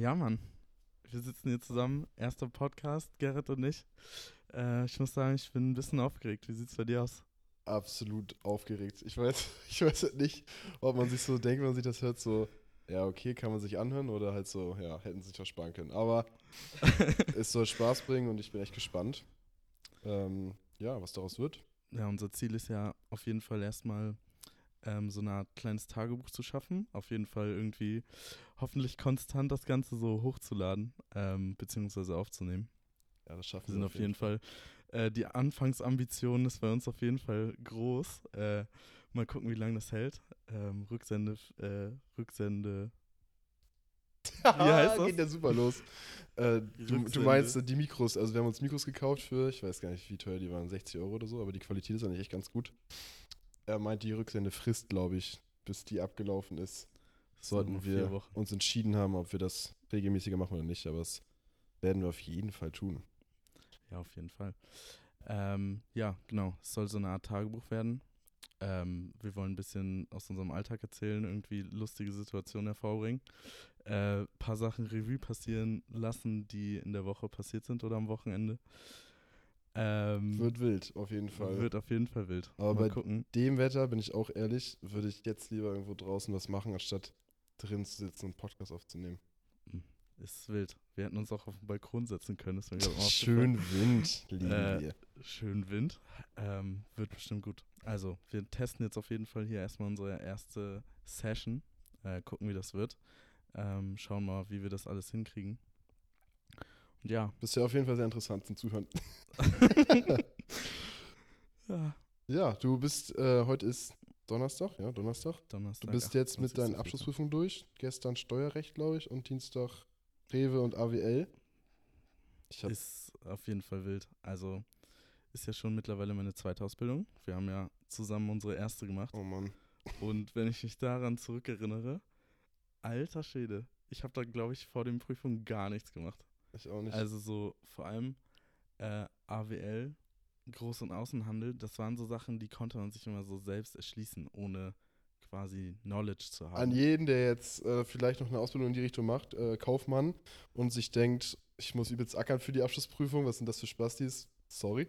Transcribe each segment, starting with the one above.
Ja, Mann. Wir sitzen hier zusammen. Erster Podcast, Gerrit und ich. Äh, ich muss sagen, ich bin ein bisschen aufgeregt. Wie sieht es bei dir aus? Absolut aufgeregt. Ich weiß, ich weiß halt nicht, ob man sich so denkt, wenn man sich das hört, so, ja, okay, kann man sich anhören oder halt so, ja, hätten sich versparen können. Aber es soll Spaß bringen und ich bin echt gespannt. Ähm, ja, was daraus wird. Ja, unser Ziel ist ja auf jeden Fall erstmal ähm, so eine Art kleines Tagebuch zu schaffen. Auf jeden Fall irgendwie hoffentlich konstant das Ganze so hochzuladen, ähm, beziehungsweise aufzunehmen. Ja, das schaffen wir. sind auf jeden Fall. Fall äh, die Anfangsambition ist bei uns auf jeden Fall groß. Äh, mal gucken, wie lange das hält. Ähm, Rücksende, äh, Rücksende. Wie heißt das? Geht ja super los. Äh, du, du, meinst äh, die Mikros, also wir haben uns Mikros gekauft für, ich weiß gar nicht, wie teuer die waren, 60 Euro oder so, aber die Qualität ist eigentlich echt ganz gut. Er meint, die Rücksende Frist, glaube ich, bis die abgelaufen ist. Sollten wir uns entschieden haben, ob wir das regelmäßiger machen oder nicht, aber das werden wir auf jeden Fall tun. Ja, auf jeden Fall. Ähm, ja, genau. Es soll so eine Art Tagebuch werden. Ähm, wir wollen ein bisschen aus unserem Alltag erzählen, irgendwie lustige Situationen hervorbringen. Ein äh, paar Sachen Revue passieren lassen, die in der Woche passiert sind oder am Wochenende. Ähm, wird wild, auf jeden Fall. Wird auf jeden Fall wild. Aber Mal bei gucken. dem Wetter, bin ich auch ehrlich, würde ich jetzt lieber irgendwo draußen was machen, anstatt drin zu sitzen und Podcast aufzunehmen. Hm, ist wild. Wir hätten uns auch auf den Balkon setzen können. schön Wind, lieben äh, wir. Schön Wind. Ähm, wird bestimmt gut. Also, wir testen jetzt auf jeden Fall hier erstmal unsere erste Session. Äh, gucken, wie das wird. Ähm, schauen mal, wie wir das alles hinkriegen. Ja. Bist ja auf jeden Fall sehr interessant zum Zuhören. ja. ja, du bist, äh, heute ist Donnerstag, ja, Donnerstag. Donnerstag. Du bist jetzt mit deinen Abschlussprüfungen durch. Gestern Steuerrecht, glaube ich, und Dienstag Rewe und AWL. ist auf jeden Fall wild. Also ist ja schon mittlerweile meine zweite Ausbildung. Wir haben ja zusammen unsere erste gemacht. Oh Mann. Und wenn ich mich daran zurückerinnere, alter Schäde, ich habe da, glaube ich, vor den Prüfungen gar nichts gemacht. Ich auch nicht. Also so vor allem äh, AWL, Groß- und Außenhandel, das waren so Sachen, die konnte man sich immer so selbst erschließen, ohne quasi Knowledge zu haben. An jeden, der jetzt äh, vielleicht noch eine Ausbildung in die Richtung macht, äh, Kaufmann, und sich denkt, ich muss übelst ackern für die Abschlussprüfung, was sind das für Spastis? Sorry.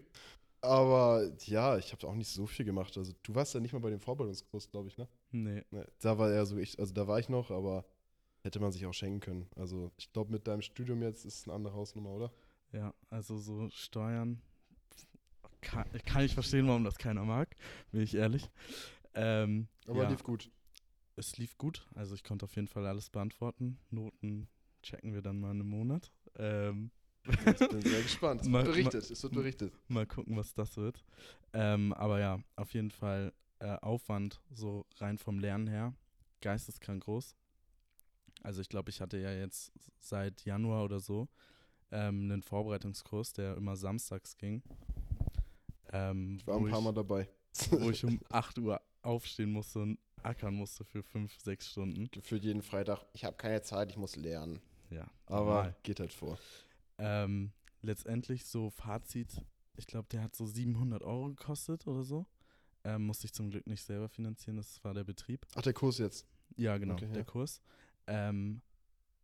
Aber ja, ich habe auch nicht so viel gemacht. Also du warst ja nicht mal bei dem Vorbereitungskurs, glaube ich, ne? Nee. nee. Da war er so, ich, also da war ich noch, aber hätte man sich auch schenken können. Also ich glaube, mit deinem Studium jetzt ist es eine andere Hausnummer, oder? Ja, also so Steuern kann, kann ich verstehen, warum das keiner mag, bin ich ehrlich. Ähm, Aber ja, lief gut. Es lief gut, also ich konnte auf jeden Fall alles beantworten. Noten checken wir dann mal in einem Monat. Ähm, ich bin sehr gespannt. Es wird berichtet, mal, es wird berichtet. Mal gucken, was das wird. Ähm, aber ja, auf jeden Fall äh, Aufwand, so rein vom Lernen her, geisteskrank groß. Also ich glaube, ich hatte ja jetzt seit Januar oder so ähm, einen Vorbereitungskurs, der immer samstags ging. Ähm, ich war ein paar ich, Mal dabei. Wo ich um 8 Uhr aufstehen musste und ackern musste für 5, 6 Stunden. Für jeden Freitag, ich habe keine Zeit, ich muss lernen. Ja. Aber normal. geht halt vor. Ähm, letztendlich so Fazit, ich glaube, der hat so 700 Euro gekostet oder so. Ähm, musste ich zum Glück nicht selber finanzieren, das war der Betrieb. Ach, der Kurs jetzt? Ja, genau, okay, der ja. Kurs. Ähm,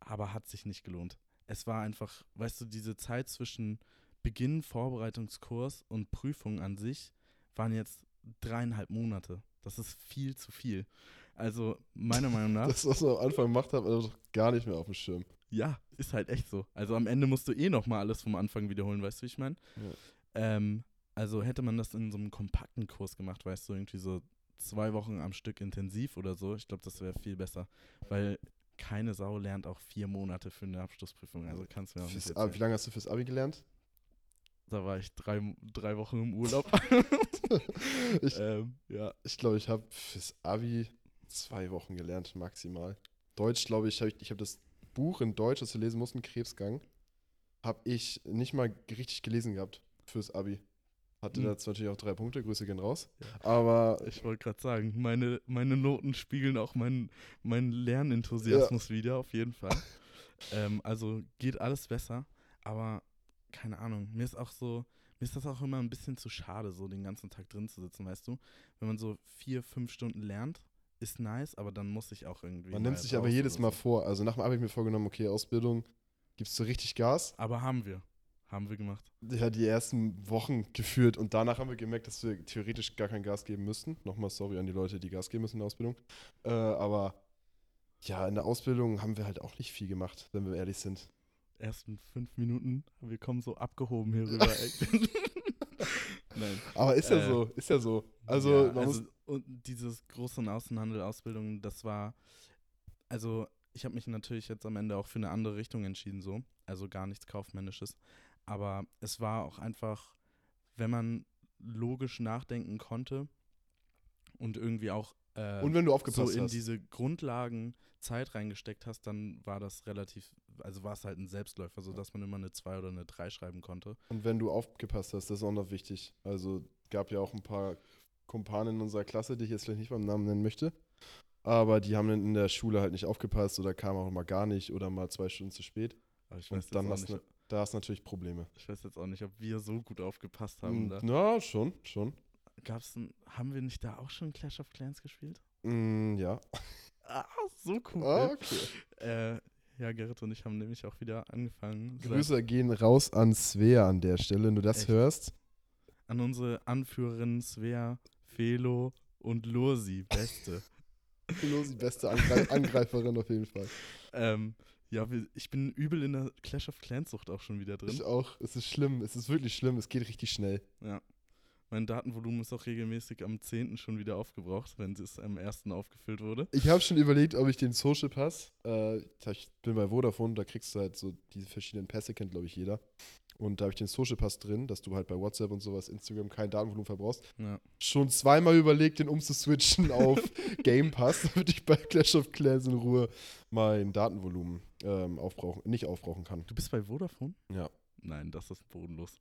aber hat sich nicht gelohnt. Es war einfach, weißt du, diese Zeit zwischen Beginn Vorbereitungskurs und Prüfung an sich waren jetzt dreieinhalb Monate. Das ist viel zu viel. Also, meiner Meinung nach. das, was man am Anfang gemacht hat, also gar nicht mehr auf dem Schirm. Ja, ist halt echt so. Also, am Ende musst du eh nochmal alles vom Anfang wiederholen, weißt du, wie ich meine? Ja. Ähm, also, hätte man das in so einem kompakten Kurs gemacht, weißt du, irgendwie so zwei Wochen am Stück intensiv oder so, ich glaube, das wäre viel besser. Weil keine Sau lernt auch vier Monate für eine Abschlussprüfung. Also kannst du mir auch nicht Wie lange hast du fürs Abi gelernt? Da war ich drei, drei Wochen im Urlaub. ich ähm, ja. ich glaube, ich habe fürs Abi zwei Wochen gelernt, maximal. Deutsch, glaube ich, habe ich, ich habe das Buch in Deutsch, das wir lesen mussten, Krebsgang, habe ich nicht mal richtig gelesen gehabt fürs Abi. Hatte mhm. dazu natürlich auch drei Punkte, Grüße gehen raus. Ja. Aber. Ich wollte gerade sagen, meine, meine Noten spiegeln auch meinen mein Lernenthusiasmus ja. wieder, auf jeden Fall. ähm, also geht alles besser, aber keine Ahnung, mir ist auch so, mir ist das auch immer ein bisschen zu schade, so den ganzen Tag drin zu sitzen, weißt du? Wenn man so vier, fünf Stunden lernt, ist nice, aber dann muss ich auch irgendwie. Man nimmt sich aber jedes Mal so. vor. Also nach dem Abi habe ich mir vorgenommen, okay, Ausbildung, gibst du richtig Gas. Aber haben wir. Haben wir gemacht. Ja, die ersten Wochen geführt und danach haben wir gemerkt, dass wir theoretisch gar kein Gas geben müssten. Nochmal sorry an die Leute, die Gas geben müssen in der Ausbildung. Äh, aber ja, in der Ausbildung haben wir halt auch nicht viel gemacht, wenn wir ehrlich sind. Ersten fünf Minuten, wir kommen so abgehoben hier rüber. Nein. Aber ist ja äh, so, ist ja so. Also, ja, also und dieses Groß- und Außenhandel-Ausbildung, das war, also ich habe mich natürlich jetzt am Ende auch für eine andere Richtung entschieden, so. Also gar nichts Kaufmännisches. Aber es war auch einfach, wenn man logisch nachdenken konnte und irgendwie auch äh, und wenn du aufgepasst so in hast. diese Grundlagen Zeit reingesteckt hast, dann war das relativ, also war es halt ein Selbstläufer, sodass man immer eine 2 oder eine 3 schreiben konnte. Und wenn du aufgepasst hast, das ist auch noch wichtig. Also gab ja auch ein paar Kumpanen in unserer Klasse, die ich jetzt vielleicht nicht beim Namen nennen möchte. Aber die haben in der Schule halt nicht aufgepasst oder kamen auch mal gar nicht oder mal zwei Stunden zu spät. Aber ich weiß Und dann hast du da hast natürlich Probleme. Ich weiß jetzt auch nicht, ob wir so gut aufgepasst haben. Mm, ja, schon, schon. Gab's ein, haben wir nicht da auch schon Clash of Clans gespielt? Mm, ja. Ah, so cool. Ah, okay. Äh, ja, Gerrit und ich haben nämlich auch wieder angefangen. Grüße gehen raus an Svea an der Stelle, wenn du das Echt? hörst. An unsere Anführerin Svea, Felo und Lursi, beste. Lursi, beste Angreif Angreiferin auf jeden Fall. Ähm, ja, ich bin übel in der Clash of Clans Sucht auch schon wieder drin. Ich auch. Es ist schlimm. Es ist wirklich schlimm. Es geht richtig schnell. Ja. Mein Datenvolumen ist auch regelmäßig am 10. schon wieder aufgebraucht, wenn es am 1. aufgefüllt wurde. Ich habe schon überlegt, ob ich den Social Pass, äh, ich bin bei Vodafone, da kriegst du halt so diese verschiedenen Pässe, kennt glaube ich jeder. Und da habe ich den Social Pass drin, dass du halt bei WhatsApp und sowas, Instagram kein Datenvolumen verbrauchst. Ja. Schon zweimal überlegt, den umzuswitchen auf Game Pass, damit ich bei Clash of Clans in Ruhe mein Datenvolumen ähm, aufbrauchen, nicht aufbrauchen kann. Du bist bei Vodafone? Ja. Nein, das ist bodenlos.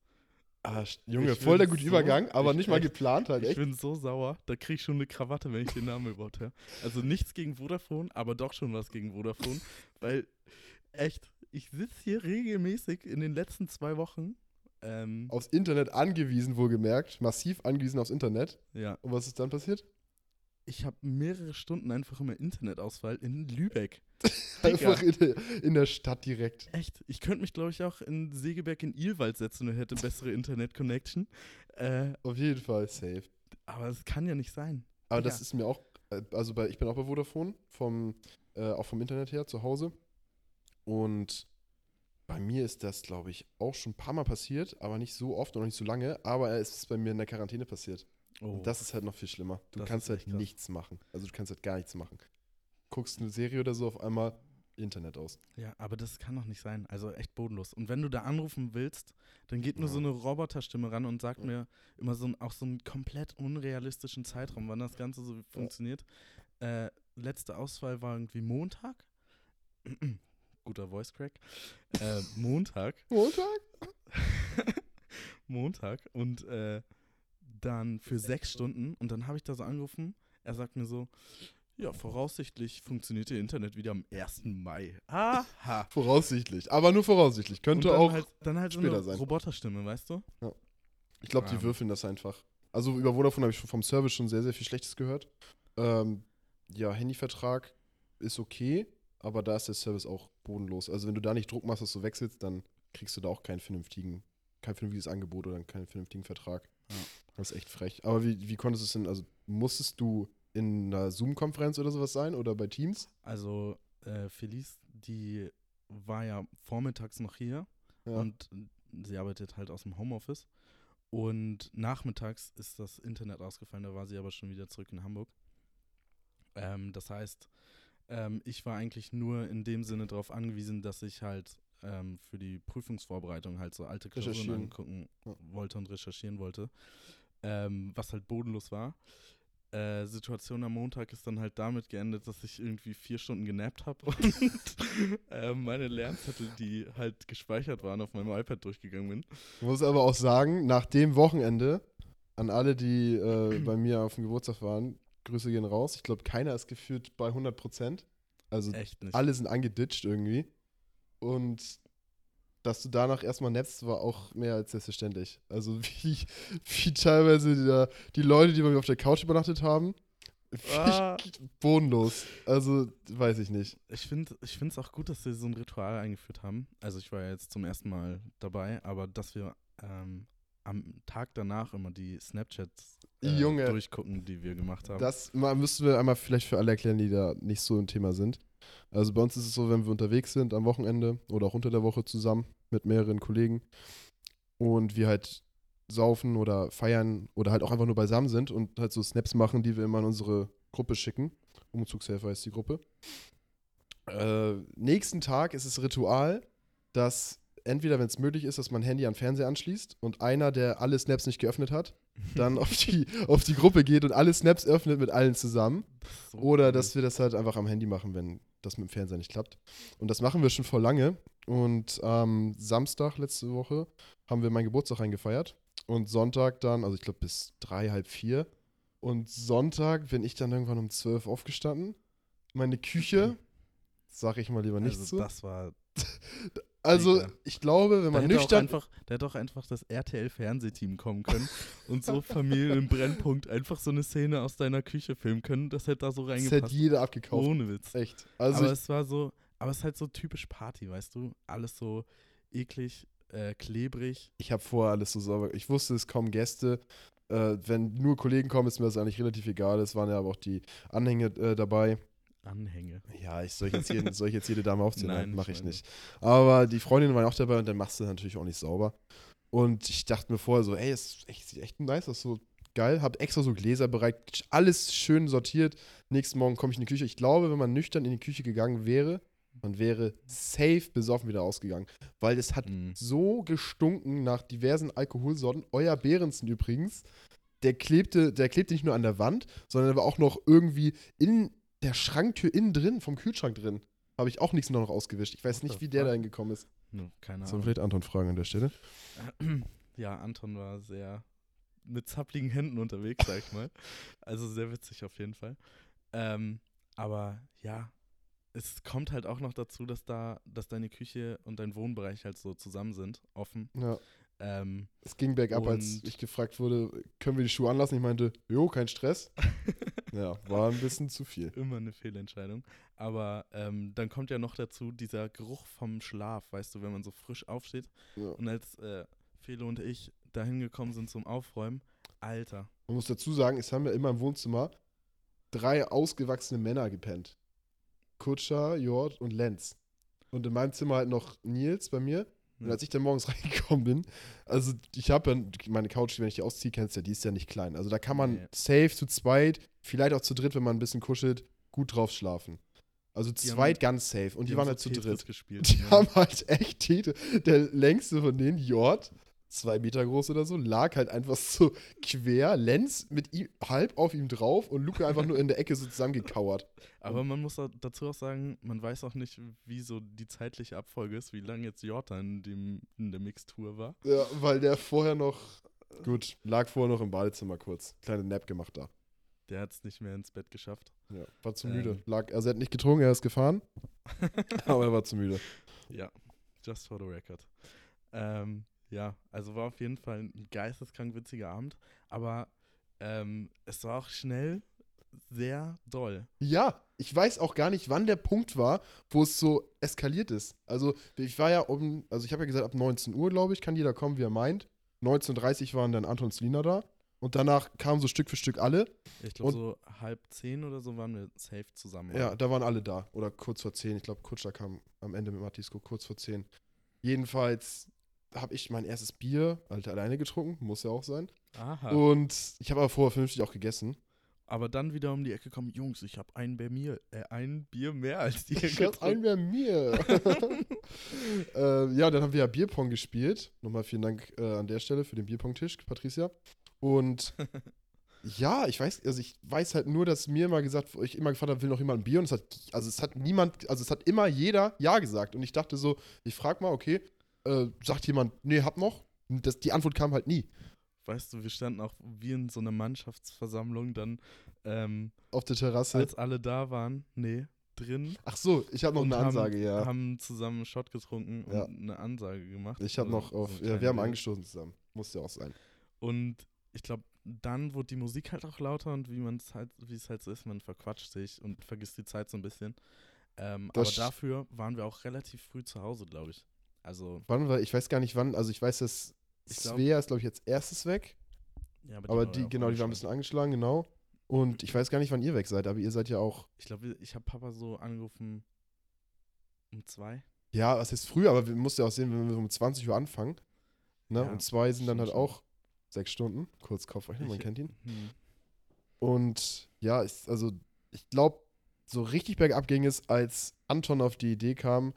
Ah, Junge, ich voll der gute so, Übergang, aber nicht mal geplant halt, echt. Ich bin so sauer, da krieg ich schon eine Krawatte, wenn ich den Namen überhaupt höre. Also nichts gegen Vodafone, aber doch schon was gegen Vodafone, weil echt, ich sitze hier regelmäßig in den letzten zwei Wochen. Ähm, aufs Internet angewiesen, wohlgemerkt. Massiv angewiesen aufs Internet. Ja. Und was ist dann passiert? Ich habe mehrere Stunden einfach immer Internetausfall in Lübeck. einfach in der, in der, Stadt direkt. Echt? Ich könnte mich, glaube ich, auch in Segeberg in Ilwald setzen und hätte bessere Internet-Connection. Äh, Auf jeden Fall, safe. Aber es kann ja nicht sein. Aber Digga. das ist mir auch, äh, also bei, ich bin auch bei Vodafone, vom, äh, auch vom Internet her zu Hause. Und bei mir ist das, glaube ich, auch schon ein paar Mal passiert, aber nicht so oft und nicht so lange. Aber es ist bei mir in der Quarantäne passiert. Oh. Und das ist halt noch viel schlimmer. Du das kannst halt nichts machen. Also du kannst halt gar nichts machen. Guckst eine Serie oder so auf einmal Internet aus. Ja, aber das kann doch nicht sein. Also echt bodenlos. Und wenn du da anrufen willst, dann geht nur ja. so eine Roboterstimme ran und sagt ja. mir immer so auch so einen komplett unrealistischen Zeitraum, wann das Ganze so funktioniert. Äh, letzte Auswahl war irgendwie Montag guter Voice Crack. Äh, Montag. Montag? Montag. Und äh, dann für sechs Stunden. Und dann habe ich da so angerufen. Er sagt mir so, ja, voraussichtlich funktioniert ihr Internet wieder am 1. Mai. Aha. voraussichtlich. Aber nur voraussichtlich. Könnte dann auch halt, dann halt später so eine sein. Roboterstimme, weißt du? Ja. Ich glaube, die um. würfeln das einfach. Also über Vodafone habe ich vom Service schon sehr, sehr viel Schlechtes gehört. Ähm, ja, Handyvertrag ist okay. Aber da ist der Service auch bodenlos. Also wenn du da nicht Druck machst, dass du wechselst, dann kriegst du da auch keinen vernünftigen, kein vernünftiges Angebot oder keinen vernünftigen Vertrag. Ja. Das ist echt frech. Aber wie, wie konntest du es denn, also musstest du in einer Zoom-Konferenz oder sowas sein oder bei Teams? Also äh, Felice, die war ja vormittags noch hier ja. und sie arbeitet halt aus dem Homeoffice. Und nachmittags ist das Internet ausgefallen, da war sie aber schon wieder zurück in Hamburg. Ähm, das heißt, ähm, ich war eigentlich nur in dem Sinne darauf angewiesen, dass ich halt ähm, für die Prüfungsvorbereitung halt so alte Klausuren angucken ja. wollte und recherchieren wollte, ähm, was halt bodenlos war. Äh, Situation am Montag ist dann halt damit geendet, dass ich irgendwie vier Stunden genappt habe und äh, meine Lernzettel, die halt gespeichert waren, auf meinem iPad durchgegangen bin. Ich muss aber auch sagen, nach dem Wochenende, an alle, die äh, bei mir auf dem Geburtstag waren, Grüße gehen raus. Ich glaube, keiner ist geführt bei 100 Prozent. Also alle sind angeditscht irgendwie. Und dass du danach erstmal netzt, war auch mehr als selbstverständlich. Also wie, wie teilweise die, die Leute, die bei mir auf der Couch übernachtet haben, Ah. Bodenlos. Also, weiß ich nicht. Ich finde es auch gut, dass wir so ein Ritual eingeführt haben. Also, ich war ja jetzt zum ersten Mal dabei, aber dass wir ähm, am Tag danach immer die Snapchats äh, durchgucken, die wir gemacht haben. Das müssten wir einmal vielleicht für alle erklären, die da nicht so ein Thema sind. Also bei uns ist es so, wenn wir unterwegs sind am Wochenende oder auch unter der Woche zusammen mit mehreren Kollegen und wir halt saufen oder feiern oder halt auch einfach nur beisammen sind und halt so Snaps machen, die wir immer in unsere Gruppe schicken. Umzugshelfer ist die Gruppe. Äh, nächsten Tag ist es Ritual, dass entweder, wenn es möglich ist, dass man Handy an Fernseher anschließt und einer, der alle Snaps nicht geöffnet hat, dann auf die, auf die Gruppe geht und alle Snaps öffnet mit allen zusammen. So Oder dass wir das halt einfach am Handy machen, wenn das mit dem Fernseher nicht klappt. Und das machen wir schon vor lange. Und am ähm, Samstag letzte Woche haben wir meinen Geburtstag eingefeiert. Und Sonntag dann, also ich glaube bis drei, halb vier. Und Sonntag bin ich dann irgendwann um zwölf aufgestanden. Meine Küche, sag ich mal lieber nicht also zu. Das war Also, ich glaube, wenn man nüchtern. Einfach, da hätte auch einfach das RTL-Fernsehteam kommen können und so Familien im Brennpunkt einfach so eine Szene aus deiner Küche filmen können. Das hätte da so reingepasst. Das hätte jeder abgekauft. Ohne Witz. Echt. Also aber es war so, aber es ist halt so typisch Party, weißt du? Alles so eklig, äh, klebrig. Ich habe vorher alles so sauber. Ich wusste, es kommen Gäste. Äh, wenn nur Kollegen kommen, ist mir das eigentlich relativ egal. Es waren ja aber auch die Anhänge äh, dabei. Anhänge. Ja, ich soll jetzt, jeden, soll ich jetzt jede Dame aufziehen? Nein, mache ich nicht. Aber die Freundinnen waren auch dabei und dann machst du natürlich auch nicht sauber. Und ich dachte mir vorher so, ey, es sieht echt nice aus, so geil. Hab extra so Gläser bereit, alles schön sortiert. Nächsten Morgen komme ich in die Küche. Ich glaube, wenn man nüchtern in die Küche gegangen wäre, man wäre safe besoffen wieder ausgegangen. Weil es hat mm. so gestunken nach diversen Alkoholsorten. Euer Behrensen übrigens, der klebte, der klebte nicht nur an der Wand, sondern war auch noch irgendwie in der Schranktür innen drin, vom Kühlschrank drin, habe ich auch nichts noch ausgewischt. Ich weiß nicht, wie der da hingekommen ist. No, keine Ahnung. Sollen vielleicht Anton fragen an der Stelle? Ja, Anton war sehr mit zappligen Händen unterwegs, sag ich mal. Also sehr witzig auf jeden Fall. Ähm, aber ja, es kommt halt auch noch dazu, dass da, dass deine Küche und dein Wohnbereich halt so zusammen sind, offen. Ja. Ähm, es ging bergab, als ich gefragt wurde, können wir die Schuhe anlassen? Ich meinte, jo, kein Stress. ja, war ein bisschen zu viel. Immer eine Fehlentscheidung. Aber ähm, dann kommt ja noch dazu dieser Geruch vom Schlaf, weißt du, wenn man so frisch aufsteht. Ja. Und als äh, Felo und ich da hingekommen sind zum Aufräumen, Alter. Man muss dazu sagen, es haben ja immer im Wohnzimmer drei ausgewachsene Männer gepennt. Kutscher, Jord und Lenz. Und in meinem Zimmer halt noch Nils bei mir. Und als ich dann morgens reingekommen bin, also ich habe ja meine Couch, wenn ich die ausziehe, kennst du ja, die ist ja nicht klein. Also da kann man nee. safe zu zweit, vielleicht auch zu dritt, wenn man ein bisschen kuschelt, gut drauf schlafen. Also die zweit haben, ganz safe. Und die, die waren halt so zu dritt. Gespielt, die ja. haben halt echt Tete. Der längste von denen, Jord, zwei Meter groß oder so, lag halt einfach so quer, Lenz mit ihm halb auf ihm drauf und Luke einfach nur in der Ecke so zusammengekauert. Aber man muss dazu auch sagen, man weiß auch nicht, wie so die zeitliche Abfolge ist, wie lange jetzt Jordan in, in der Mixtur war. Ja, weil der vorher noch, gut, lag vorher noch im Badezimmer kurz. Kleine Nap gemacht da. Der hat es nicht mehr ins Bett geschafft. Ja, war zu müde. Ähm. Lag, also er hat nicht getrunken, er ist gefahren. aber er war zu müde. Ja, just for the record. Ähm, ja, also war auf jeden Fall ein geisteskrank witziger Abend, aber ähm, es war auch schnell sehr doll. Ja, ich weiß auch gar nicht, wann der Punkt war, wo es so eskaliert ist. Also ich war ja um, also ich habe ja gesagt, ab 19 Uhr, glaube ich, kann jeder kommen, wie er meint. 19.30 Uhr waren dann Anton Lina da. Und danach kamen so Stück für Stück alle. Ich glaube, so halb zehn oder so waren wir safe zusammen. Ja, da waren alle da. Oder kurz vor zehn. Ich glaube, Kutscher kam am Ende mit Matisco kurz vor zehn. Jedenfalls habe ich mein erstes Bier halt alleine getrunken, muss ja auch sein. Aha. Und ich habe aber vorher vernünftig auch gegessen. Aber dann wieder um die Ecke kommen, Jungs, ich habe ein äh, ein Bier mehr als die. Ich habe ein Bier mehr. äh, ja, dann haben wir ja Bierpong gespielt. Nochmal vielen Dank äh, an der Stelle für den Bierpong-Tisch, Patricia. Und ja, ich weiß, also ich weiß halt nur, dass mir immer gesagt, ich immer gefragt habe, will noch jemand ein Bier? Und es hat, also es hat niemand, also es hat immer jeder Ja gesagt. Und ich dachte so, ich frage mal, okay, äh, sagt jemand, nee, hab noch. Das, die Antwort kam halt nie. Weißt du, wir standen auch wie in so einer Mannschaftsversammlung dann ähm, auf der Terrasse. Als alle da waren, nee, drin. Ach so, ich habe noch eine Ansage, haben, ja. haben zusammen einen Shot getrunken und eine Ansage gemacht. Ich habe also, noch auf, so ja, wir haben angestoßen zusammen. Muss ja auch sein. Und ich glaube, dann wurde die Musik halt auch lauter und wie man es halt, wie es halt so ist, man verquatscht sich und vergisst die Zeit so ein bisschen. Ähm, aber dafür waren wir auch relativ früh zu Hause, glaube ich. Also. Wann war, ich weiß gar nicht wann, also ich weiß, dass Svea ist, glaube ich, jetzt erstes weg. Ja, aber die, aber die genau, die war ein bisschen angeschlagen, genau. Und ich weiß gar nicht, wann ihr weg seid, aber ihr seid ja auch. Ich glaube, ich habe Papa so angerufen um zwei. Ja, was ist früh, aber wir mussten ja auch sehen, wenn wir um 20 Uhr anfangen. Ne? Ja, und zwei sind dann halt schon. auch sechs Stunden. Kurz Kopfrechnen, man kennt ihn. Hm. Und ja, ich, also ich glaube, so richtig bergab ging es, als Anton auf die Idee kam,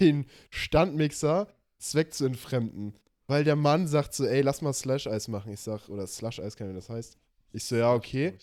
den Standmixer Zweck zu entfremden. Weil der Mann sagt so, ey, lass mal Slash-Eis machen. Ich sag, oder Slush-Eis, kann ich das heißt. Ich so, ja, okay.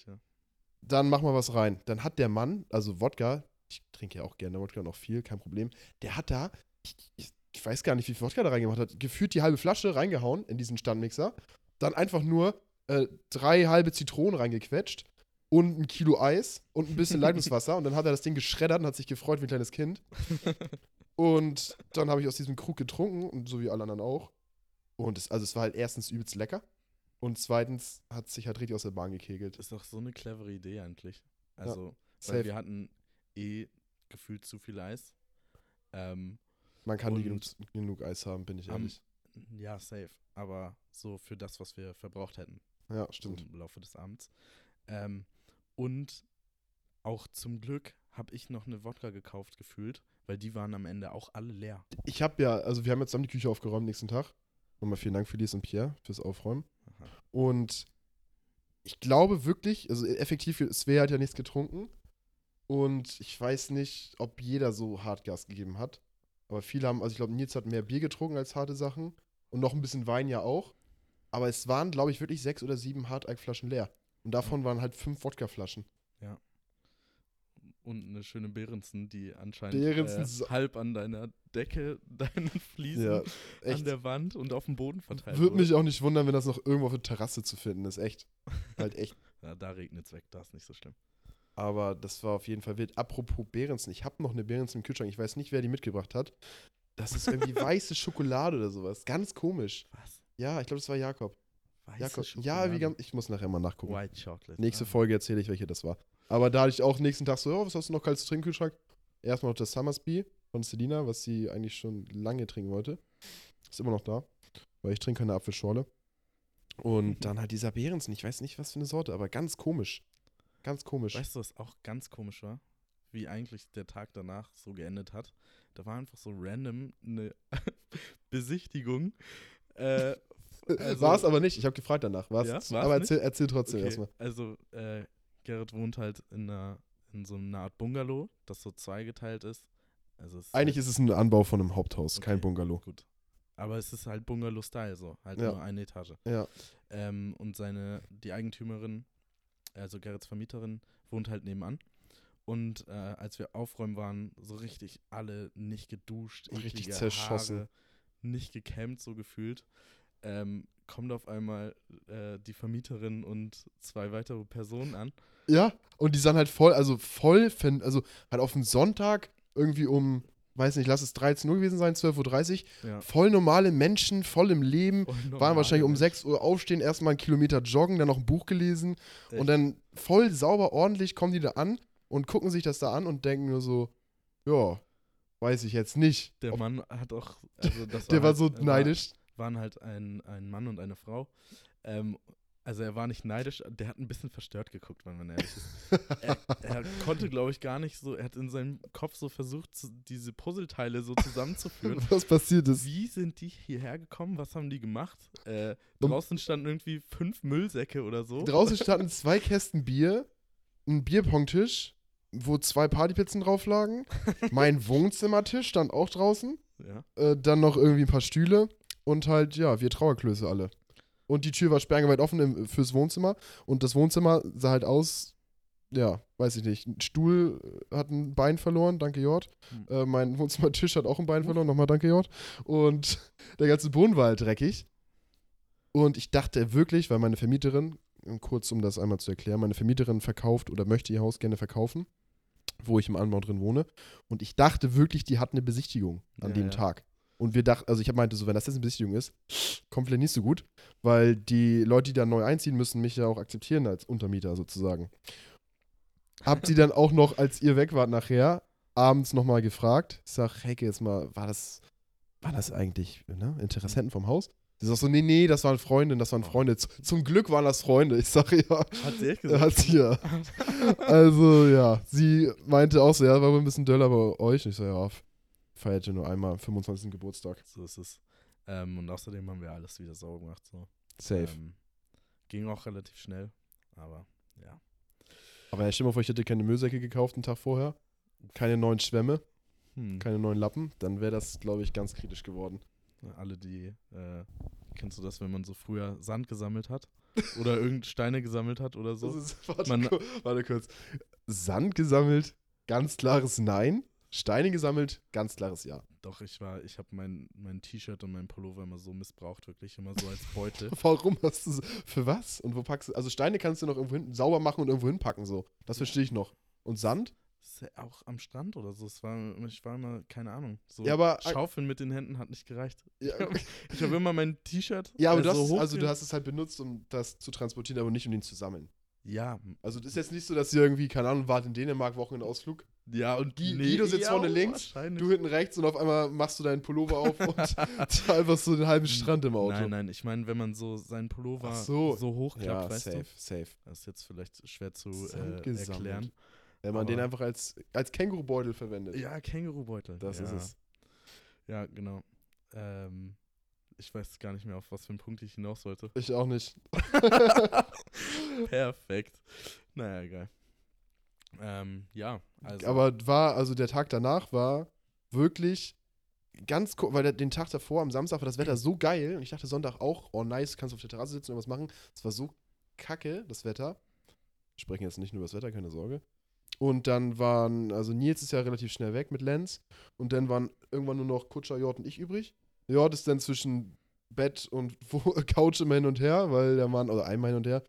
Dann mach mal was rein. Dann hat der Mann, also Wodka, ich trinke ja auch gerne Wodka noch viel, kein Problem. Der hat da, ich, ich, ich weiß gar nicht, wie viel Wodka da reingemacht hat, gefühlt die halbe Flasche reingehauen in diesen Standmixer. Dann einfach nur äh, drei halbe Zitronen reingequetscht und ein Kilo Eis und ein bisschen Leitungswasser. und dann hat er das Ding geschreddert und hat sich gefreut wie ein kleines Kind. Und dann habe ich aus diesem Krug getrunken, und so wie alle anderen auch. Und es, also es war halt erstens übelst lecker. Und zweitens hat sich halt richtig aus der Bahn gekegelt. Ist doch so eine clevere Idee eigentlich. Also, ja, weil wir hatten eh gefühlt zu viel Eis. Ähm, Man kann nie genug, genug, Eis haben, bin ich ehrlich. Um, ja, safe. Aber so für das, was wir verbraucht hätten. Ja, stimmt. Im Laufe des Abends. Ähm, und auch zum Glück habe ich noch eine Wodka gekauft, gefühlt, weil die waren am Ende auch alle leer. Ich habe ja, also wir haben jetzt zusammen die Küche aufgeräumt nächsten Tag. Nochmal vielen Dank, Felice und Pierre, fürs Aufräumen. Aha. Und ich glaube wirklich, also effektiv, Svea hat ja nichts getrunken. Und ich weiß nicht, ob jeder so Hartgas gegeben hat. Aber viele haben, also ich glaube, Nils hat mehr Bier getrunken als harte Sachen. Und noch ein bisschen Wein ja auch. Aber es waren, glaube ich, wirklich sechs oder sieben Hartalk-Flaschen leer. Und davon waren halt fünf Wodka-Flaschen. Und eine schöne Behrensen, die anscheinend äh, halb an deiner Decke, deinen Fliesen ja, an der Wand und auf dem Boden verteilt Würde mich auch nicht wundern, wenn das noch irgendwo auf der Terrasse zu finden ist. Echt. halt echt. ja, da regnet es weg, da ist nicht so schlimm. Aber das war auf jeden Fall wild. Apropos Behrensen, ich habe noch eine Behrensen im Kühlschrank. Ich weiß nicht, wer die mitgebracht hat. Das ist irgendwie weiße Schokolade oder sowas. Ganz komisch. Was? Ja, ich glaube, das war Jakob. Weiße Jakob. Schokolade? Ja, wie ich muss nachher mal nachgucken. White Chocolate. Nächste ah. Folge erzähle ich, welche das war. Aber da hatte ich auch nächsten Tag so, oh, was hast du noch kaltes Trinkkühlschrank? Erstmal noch das Summersby von Selina, was sie eigentlich schon lange trinken wollte. Ist immer noch da, weil ich trinke keine Apfelschorle. Und mhm. dann halt dieser Behrensen, ich weiß nicht, was für eine Sorte, aber ganz komisch. Ganz komisch. Weißt du, was auch ganz komisch war? Wie eigentlich der Tag danach so geendet hat. Da war einfach so random eine Besichtigung. Äh, also, war es aber nicht, ich habe gefragt danach. War's, ja? aber erzähl, erzähl trotzdem okay. erstmal. Also, äh, Gerrit wohnt halt in, einer, in so einer Art Bungalow, das so zweigeteilt ist. Also ist Eigentlich halt ist es ein Anbau von einem Haupthaus, okay, kein Bungalow. Gut. Aber es ist halt Bungalow-Style so, halt ja. nur eine Etage. Ja. Ähm, und seine, die Eigentümerin, also Gerrits Vermieterin, wohnt halt nebenan. Und äh, als wir aufräumen waren, so richtig alle nicht geduscht, richtig zerschossen, Haare, nicht gekämmt so gefühlt. Ähm, kommt auf einmal äh, die Vermieterin und zwei weitere Personen an. Ja, und die sahen halt voll, also voll, also halt auf den Sonntag irgendwie um, weiß nicht, lass es 13 Uhr gewesen sein, 12.30 Uhr. Ja. Voll normale Menschen, voll im Leben. Voll waren wahrscheinlich um 6 Uhr aufstehen, erstmal einen Kilometer joggen, dann noch ein Buch gelesen. Echt? Und dann voll sauber, ordentlich kommen die da an und gucken sich das da an und denken nur so, ja, weiß ich jetzt nicht. Der Mann hat auch, also das war Der war halt, so neidisch. War, waren halt ein, ein Mann und eine Frau. Ähm, also er war nicht neidisch, der hat ein bisschen verstört geguckt, wenn man ehrlich ist. er, er, konnte, glaube ich, gar nicht so, er hat in seinem Kopf so versucht, diese Puzzleteile so zusammenzuführen. Was passiert ist? Wie sind die hierher gekommen? Was haben die gemacht? Äh, draußen standen irgendwie fünf Müllsäcke oder so. Draußen standen zwei Kästen Bier, ein Bierpongtisch, wo zwei Partypizzen drauf lagen. mein Wohnzimmertisch stand auch draußen. Ja. Äh, dann noch irgendwie ein paar Stühle und halt, ja, wir Trauerklöße alle. Und die Tür war sperrangeweit offen im, fürs Wohnzimmer. Und das Wohnzimmer sah halt aus, ja, weiß ich nicht. Ein Stuhl hat ein Bein verloren, danke Jord. Mhm. Äh, mein Wohnzimmertisch hat auch ein Bein verloren, nochmal danke Jord. Und der ganze Boden war halt dreckig. Und ich dachte wirklich, weil meine Vermieterin, kurz um das einmal zu erklären, meine Vermieterin verkauft oder möchte ihr Haus gerne verkaufen, wo ich im Anbau drin wohne. Und ich dachte wirklich, die hat eine Besichtigung an ja, dem ja. Tag. Und wir dachten, also ich meinte so, wenn das jetzt eine Besichtigung ist, kommt vielleicht nicht so gut, weil die Leute, die da neu einziehen, müssen mich ja auch akzeptieren als Untermieter sozusagen. Habt ihr dann auch noch, als ihr weg wart nachher, abends nochmal gefragt? Ich sag, Hecke, jetzt mal, war das, war das eigentlich ne, Interessenten vom Haus? Sie sagt so, nee, nee, das waren Freunde, das waren Freunde. Zum Glück waren das Freunde. Ich sage ja. Hat sie echt gesagt? Hat sie ja. also, ja. Sie meinte auch so, ja, war wohl ein bisschen döller bei euch. Ich so, ja, feierte nur einmal 25. Geburtstag. So ist es. Ähm, und außerdem haben wir alles wieder sauber gemacht. So. Safe. Ähm, ging auch relativ schnell, aber ja. Aber ja, stell mal vor, ich hätte keine Müllsäcke gekauft einen Tag vorher. Keine neuen Schwämme, Hm. keine neuen Lappen. Dann wäre das, glaube ich, ganz kritisch geworden. Alle, die, äh, kennst du das, wenn man so früher Sand gesammelt hat? Oder irgend Steine gesammelt hat oder so? Ist, warte, Man- warte kurz. Sand gesammelt, ganz klares Nein. Steine gesammelt, ganz klares Ja. Doch, ich war, ich habe mein, mein T-Shirt und mein Pullover immer so missbraucht, wirklich immer so als Beute. Warum hast du so, Für was? Und wo packst du. Also Steine kannst du noch irgendwo hin, sauber machen und irgendwo hinpacken, so. Das verstehe ich noch. Und Sand? Ja auch am Strand oder so. Es war, ich war immer, keine Ahnung. So Ja, aber- Schaufeln mit den Händen hat nicht gereicht. Ja, Ich habe immer mein T-Shirt. ja aber äh, du hast, so es- also du hast es halt benutzt, um das zu transportieren, aber nicht um ihn zu sammeln. Ja, Also das ist jetzt nicht so, dass ihr irgendwie, keine Ahnung, wart in Dänemark Wochenendausflug. Ja und Guy- nee, Guido sitzt ja, vorne links. Du hinten rechts und auf einmal machst du deinen Pullover auf und einfach so den halben Strand im Auto. Nein, nein, ich meine, wenn man so seinen Pullover so. so, hochklappt, Ja, weißt safe, du? safe. Das ist jetzt vielleicht schwer zu äh, erklären. Wenn man den einfach als, als Kängurubeutel verwendet. Ja, Kängurubeutel. Das ja. ist es. Ja, genau. Ähm, ich weiß gar nicht mehr, auf was für einen Punkt ich hinaus wollte. Ich auch nicht. Perfekt. Naja, egal. Ähm, ja, also. Aber war, also der Tag danach war wirklich ganz cool, weil den Tag davor, am Samstag, war das Wetter so geil und ich dachte Sonntag auch, oh nice, kannst du auf der Terrasse sitzen und was machen. Es war so kacke, das Wetter. Wir sprechen jetzt nicht nur über das Wetter, keine Sorge. Und dann waren, also Nils ist ja relativ schnell weg mit Lenz und dann waren irgendwann nur noch Kutscher, Jord und ich übrig. Jord ist dann zwischen Bett und Couch immer hin und her, weil der Mann, oder einmal hin und her,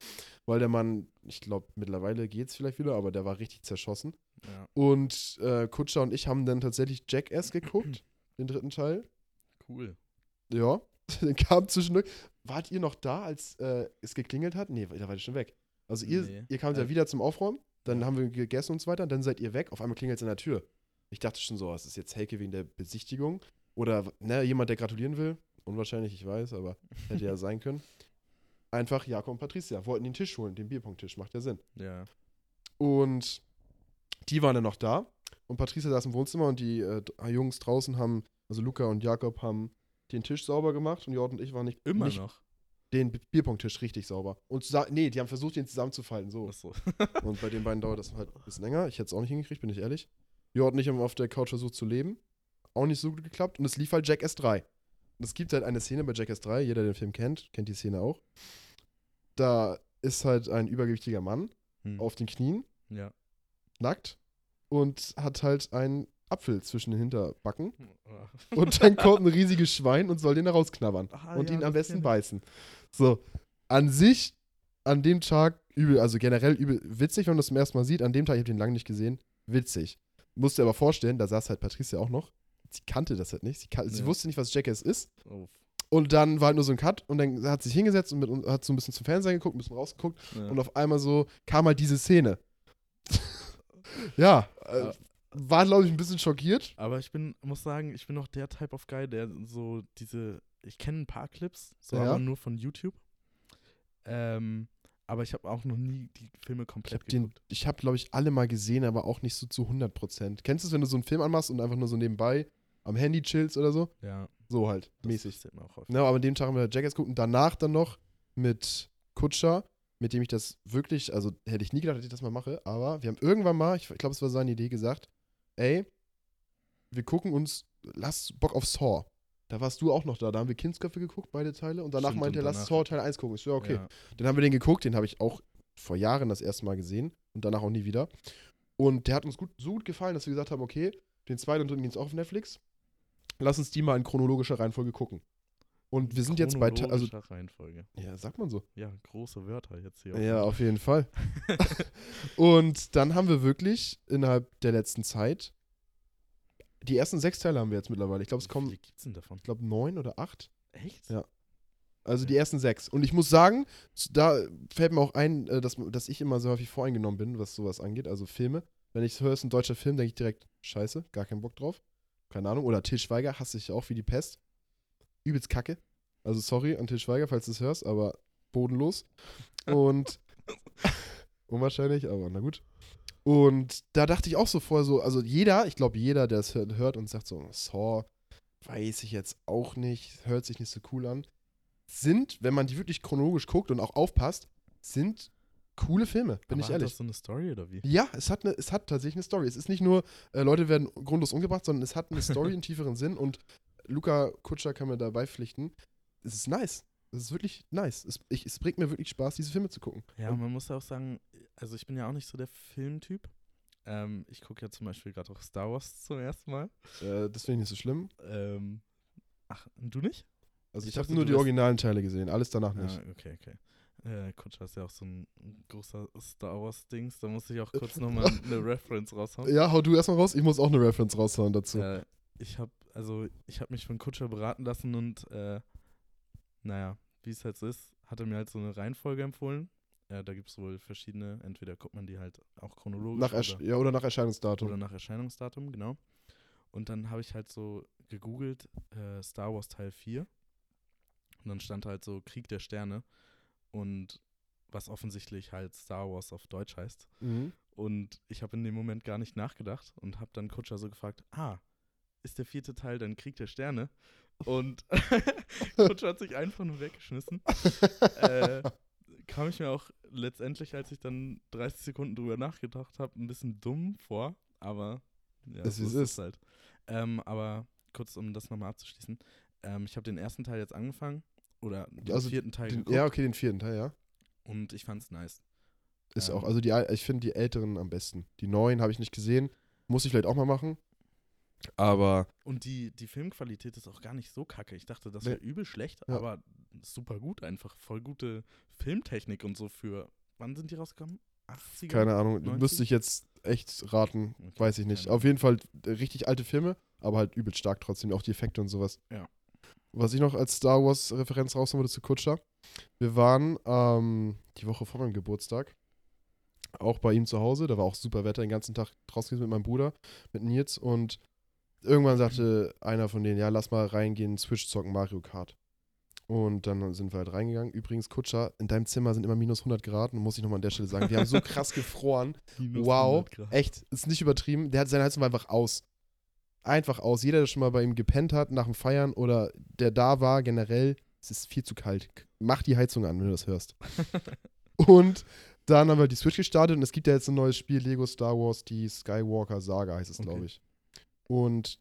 weil der Mann, ich glaube, mittlerweile geht's vielleicht wieder, aber der war richtig zerschossen. ja, Und äh, Kutscher und ich haben dann tatsächlich Jackass geguckt, den dritten Teil. cool. Ja, den kam zwischendurch. Wart ihr noch da, als äh, es geklingelt hat? Nee, da war ich schon weg. Also ihr, Nee. ihr kamt ja Äh, wieder zum Aufräumen, dann ja. haben wir gegessen und so weiter, dann seid ihr weg, auf einmal klingelt es an der Tür. Ich dachte schon so, es ist jetzt Helke wegen der Besichtigung oder ne, jemand, der gratulieren will. Unwahrscheinlich, ich weiß, aber hätte ja sein können. Einfach Jakob und Patricia wollten den Tisch holen, den Bierpunkttisch, macht ja Sinn. Ja. Und die waren dann noch da. Und Patricia saß im Wohnzimmer und die äh, Jungs draußen haben, also Luca und Jakob haben den Tisch sauber gemacht und Jord und ich waren nicht, Immer nicht noch. den Bierpunkttisch richtig sauber. Und nee, die haben versucht, den zusammenzufalten, so. Achso. Und bei den beiden dauert das halt ein bisschen länger. Ich hätte es auch nicht hingekriegt, bin ich ehrlich. Jord und ich haben auf der Couch versucht zu leben. Auch nicht so gut geklappt. Und es lief halt Jackass 3. Es gibt halt eine Szene bei Jackass 3, jeder, der den Film kennt, kennt die Szene auch. Da ist halt ein übergewichtiger Mann Hm. auf den Knien Ja. nackt und hat halt einen Apfel zwischen den Hinterbacken. Ah. Und dann kommt ein riesiges Schwein und soll den da rausknabbern. Ah, und ja, ihn am besten beißen. So, an sich, an dem Tag übel, also generell übel witzig, wenn man das zum ersten Mal sieht. An dem Tag, ich habe den lange nicht gesehen, witzig. Musst dir aber vorstellen, da saß halt Patricia auch noch. Sie kannte das halt nicht. Sie, kan- sie Ja. wusste nicht, was Jackass ist. Oh. Und dann war halt nur so ein Cut und dann hat sie sich hingesetzt und mit, hat so ein bisschen zum Fernsehen geguckt, ein bisschen rausgeguckt Ja. und auf einmal so kam halt diese Szene. ja, äh, war glaube ich ein bisschen schockiert. Aber ich bin, muss sagen, ich bin auch der Type of Guy, der so diese, ich kenne ein paar Clips, so Ja. aber nur von YouTube. Ähm, aber ich habe auch noch nie die Filme Ich komplett den, geguckt. ich habe glaube ich alle mal gesehen, aber auch nicht so zu 100 Prozent. Kennst du es, wenn du so einen Film anmachst und einfach nur so nebenbei am Handy chillst oder so? Ja, So halt, das mäßig. passiert mir auch. Ne, aber an dem Tag haben wir Jackass geguckt und danach dann noch mit Kutscher, mit dem ich das wirklich, also hätte ich nie gedacht, dass ich das mal mache, aber wir haben irgendwann mal, ich glaube, es war seine Idee, gesagt, ey, wir gucken uns, lass Bock auf Saw. Da warst du auch noch da, da haben wir Kindsköpfe geguckt, beide Teile, und danach Stimmt, meinte er, lass Saw Teil 1 gucken. Ich so, ja, okay. Ja. Dann haben wir den geguckt, den habe ich auch vor Jahren das erste Mal gesehen und danach auch nie wieder. Und der hat uns gut, so gut gefallen, dass wir gesagt haben, okay, den zweiten und dritten gehen es auch auf Netflix. Lass uns die mal in chronologischer Reihenfolge gucken. Und wir sind jetzt bei, also, Reihenfolge. ja, sagt man so. Ja, große Wörter jetzt hier. Ja, auf jeden Fall. und dann haben wir wirklich innerhalb der letzten Zeit Die ersten sechs Teile haben wir jetzt mittlerweile. Ich glaube, es Wie kommen, viele gibt's denn davon? ich glaube, neun oder acht. Echt? Ja. Also die ersten sechs. Und ich muss sagen, da fällt mir auch ein, äh, dass, dass ich immer so häufig voreingenommen bin, was sowas angeht, also Filme. Wenn ich höre, es ist ein deutscher Film, denke ich direkt, scheiße, gar keinen Bock drauf. Keine Ahnung. Oder Til Schweiger hasse ich auch wie die Pest. Übelst kacke. Also sorry an Til Schweiger, falls du es hörst, aber bodenlos. Und unwahrscheinlich, aber na gut. Und da dachte ich auch so vorher so, also jeder, ich glaube jeder, der es hört, und sagt so, Saw, weiß ich jetzt auch nicht, hört sich nicht so cool an, sind, wenn man die wirklich chronologisch guckt und auch aufpasst, sind coole Filme, bin Aber ich hat ehrlich. das so eine Story oder wie? Ja, es hat, eine, es hat tatsächlich eine Story. Es ist nicht nur, äh, Leute werden grundlos umgebracht, sondern es hat eine Story einen tieferen Sinn und Luca Kutscher kann mir dabei pflichten. Es ist nice. Es ist wirklich nice. Es, ich, es bringt mir wirklich Spaß, diese Filme zu gucken. Ja, Und- man muss auch sagen, also ich bin ja auch nicht so der Filmtyp. Ähm, ich gucke ja zum Beispiel gerade auch Star Wars zum ersten Mal. Äh, das finde ich nicht so schlimm. Ähm, ach, und du nicht? Also ich, Ich habe nur die originalen Teile gesehen, alles danach nicht. Ja, okay, okay. Äh, Kutscher ist ja auch so ein großer Star Wars-Dings. Da muss ich auch kurz nochmal eine Reference raushauen. Ja, hau du erstmal raus. Ich muss auch eine Reference raushauen dazu. Äh, ich habe also ich habe mich von Kutscher beraten lassen und äh, naja, wie es halt so ist, hat er mir halt so eine Reihenfolge empfohlen. Ja, da gibt es wohl verschiedene, entweder guckt man die halt auch chronologisch nach Ersch oder, ja, oder nach Erscheinungsdatum. oder nach Erscheinungsdatum, genau. Und dann habe ich halt so gegoogelt, äh, Star Wars Teil 4. Und dann stand halt so Krieg der Sterne und was offensichtlich halt Star Wars auf Deutsch heißt. Mhm. Und ich habe in dem Moment gar nicht nachgedacht und habe dann Kutscher so gefragt, ah, ist der vierte Teil dann Krieg der Sterne? Und Kutscher hat sich einfach nur weggeschmissen. äh, kam ich mir auch letztendlich, als ich dann 30 Sekunden drüber nachgedacht habe, ein bisschen dumm vor, aber ja, Ist, wie so es es halt. Ähm, aber kurz, um das nochmal abzuschließen, ähm, ich habe den ersten Teil jetzt angefangen oder den Also vierten Teil Den, ja, okay, den vierten Teil, ja. und ich fand's nice. Ist Ähm. auch, also die, ich finde die älteren am besten. Die neuen habe ich nicht gesehen. Muss ich vielleicht auch mal machen. Aber Und die, die Filmqualität ist auch gar nicht so kacke. Ich dachte, das Nee. wäre übel schlecht, Ja. aber super gut einfach. Voll gute Filmtechnik und so für. Wann sind die rausgekommen? 80er? keine Ahnung, 90? müsste ich jetzt echt raten. Okay, Weiß ich nicht. Auf jeden Fall äh, richtig alte Filme, aber halt übel stark trotzdem. Auch die Effekte und sowas. Ja. Was ich noch als Star Wars-Referenz rausnehmen würde zu Kutscher. Wir waren ähm, die Woche vor meinem Geburtstag auch bei ihm zu Hause. Da war auch super Wetter, den ganzen Tag draußen mit meinem Bruder, mit Nils. Und irgendwann sagte einer von denen, ja, lass mal reingehen, Switch zocken, Mario Kart. Und dann sind wir halt reingegangen. Übrigens, Kutscher, in deinem Zimmer sind immer minus 100 Grad. Und muss ich nochmal an der Stelle sagen, wir haben so krass gefroren. Wow, 100 Grad. echt, ist nicht übertrieben. Der hat seine Heizung war einfach aus. Einfach aus. Jeder, der schon mal bei ihm gepennt hat nach dem Feiern oder der da war, generell, es ist viel zu kalt. Mach die Heizung an, wenn du das hörst. und dann haben wir die Switch gestartet und es gibt ja jetzt ein neues Spiel, Lego Star Wars, die Skywalker Saga heißt es, Okay. glaube ich. Und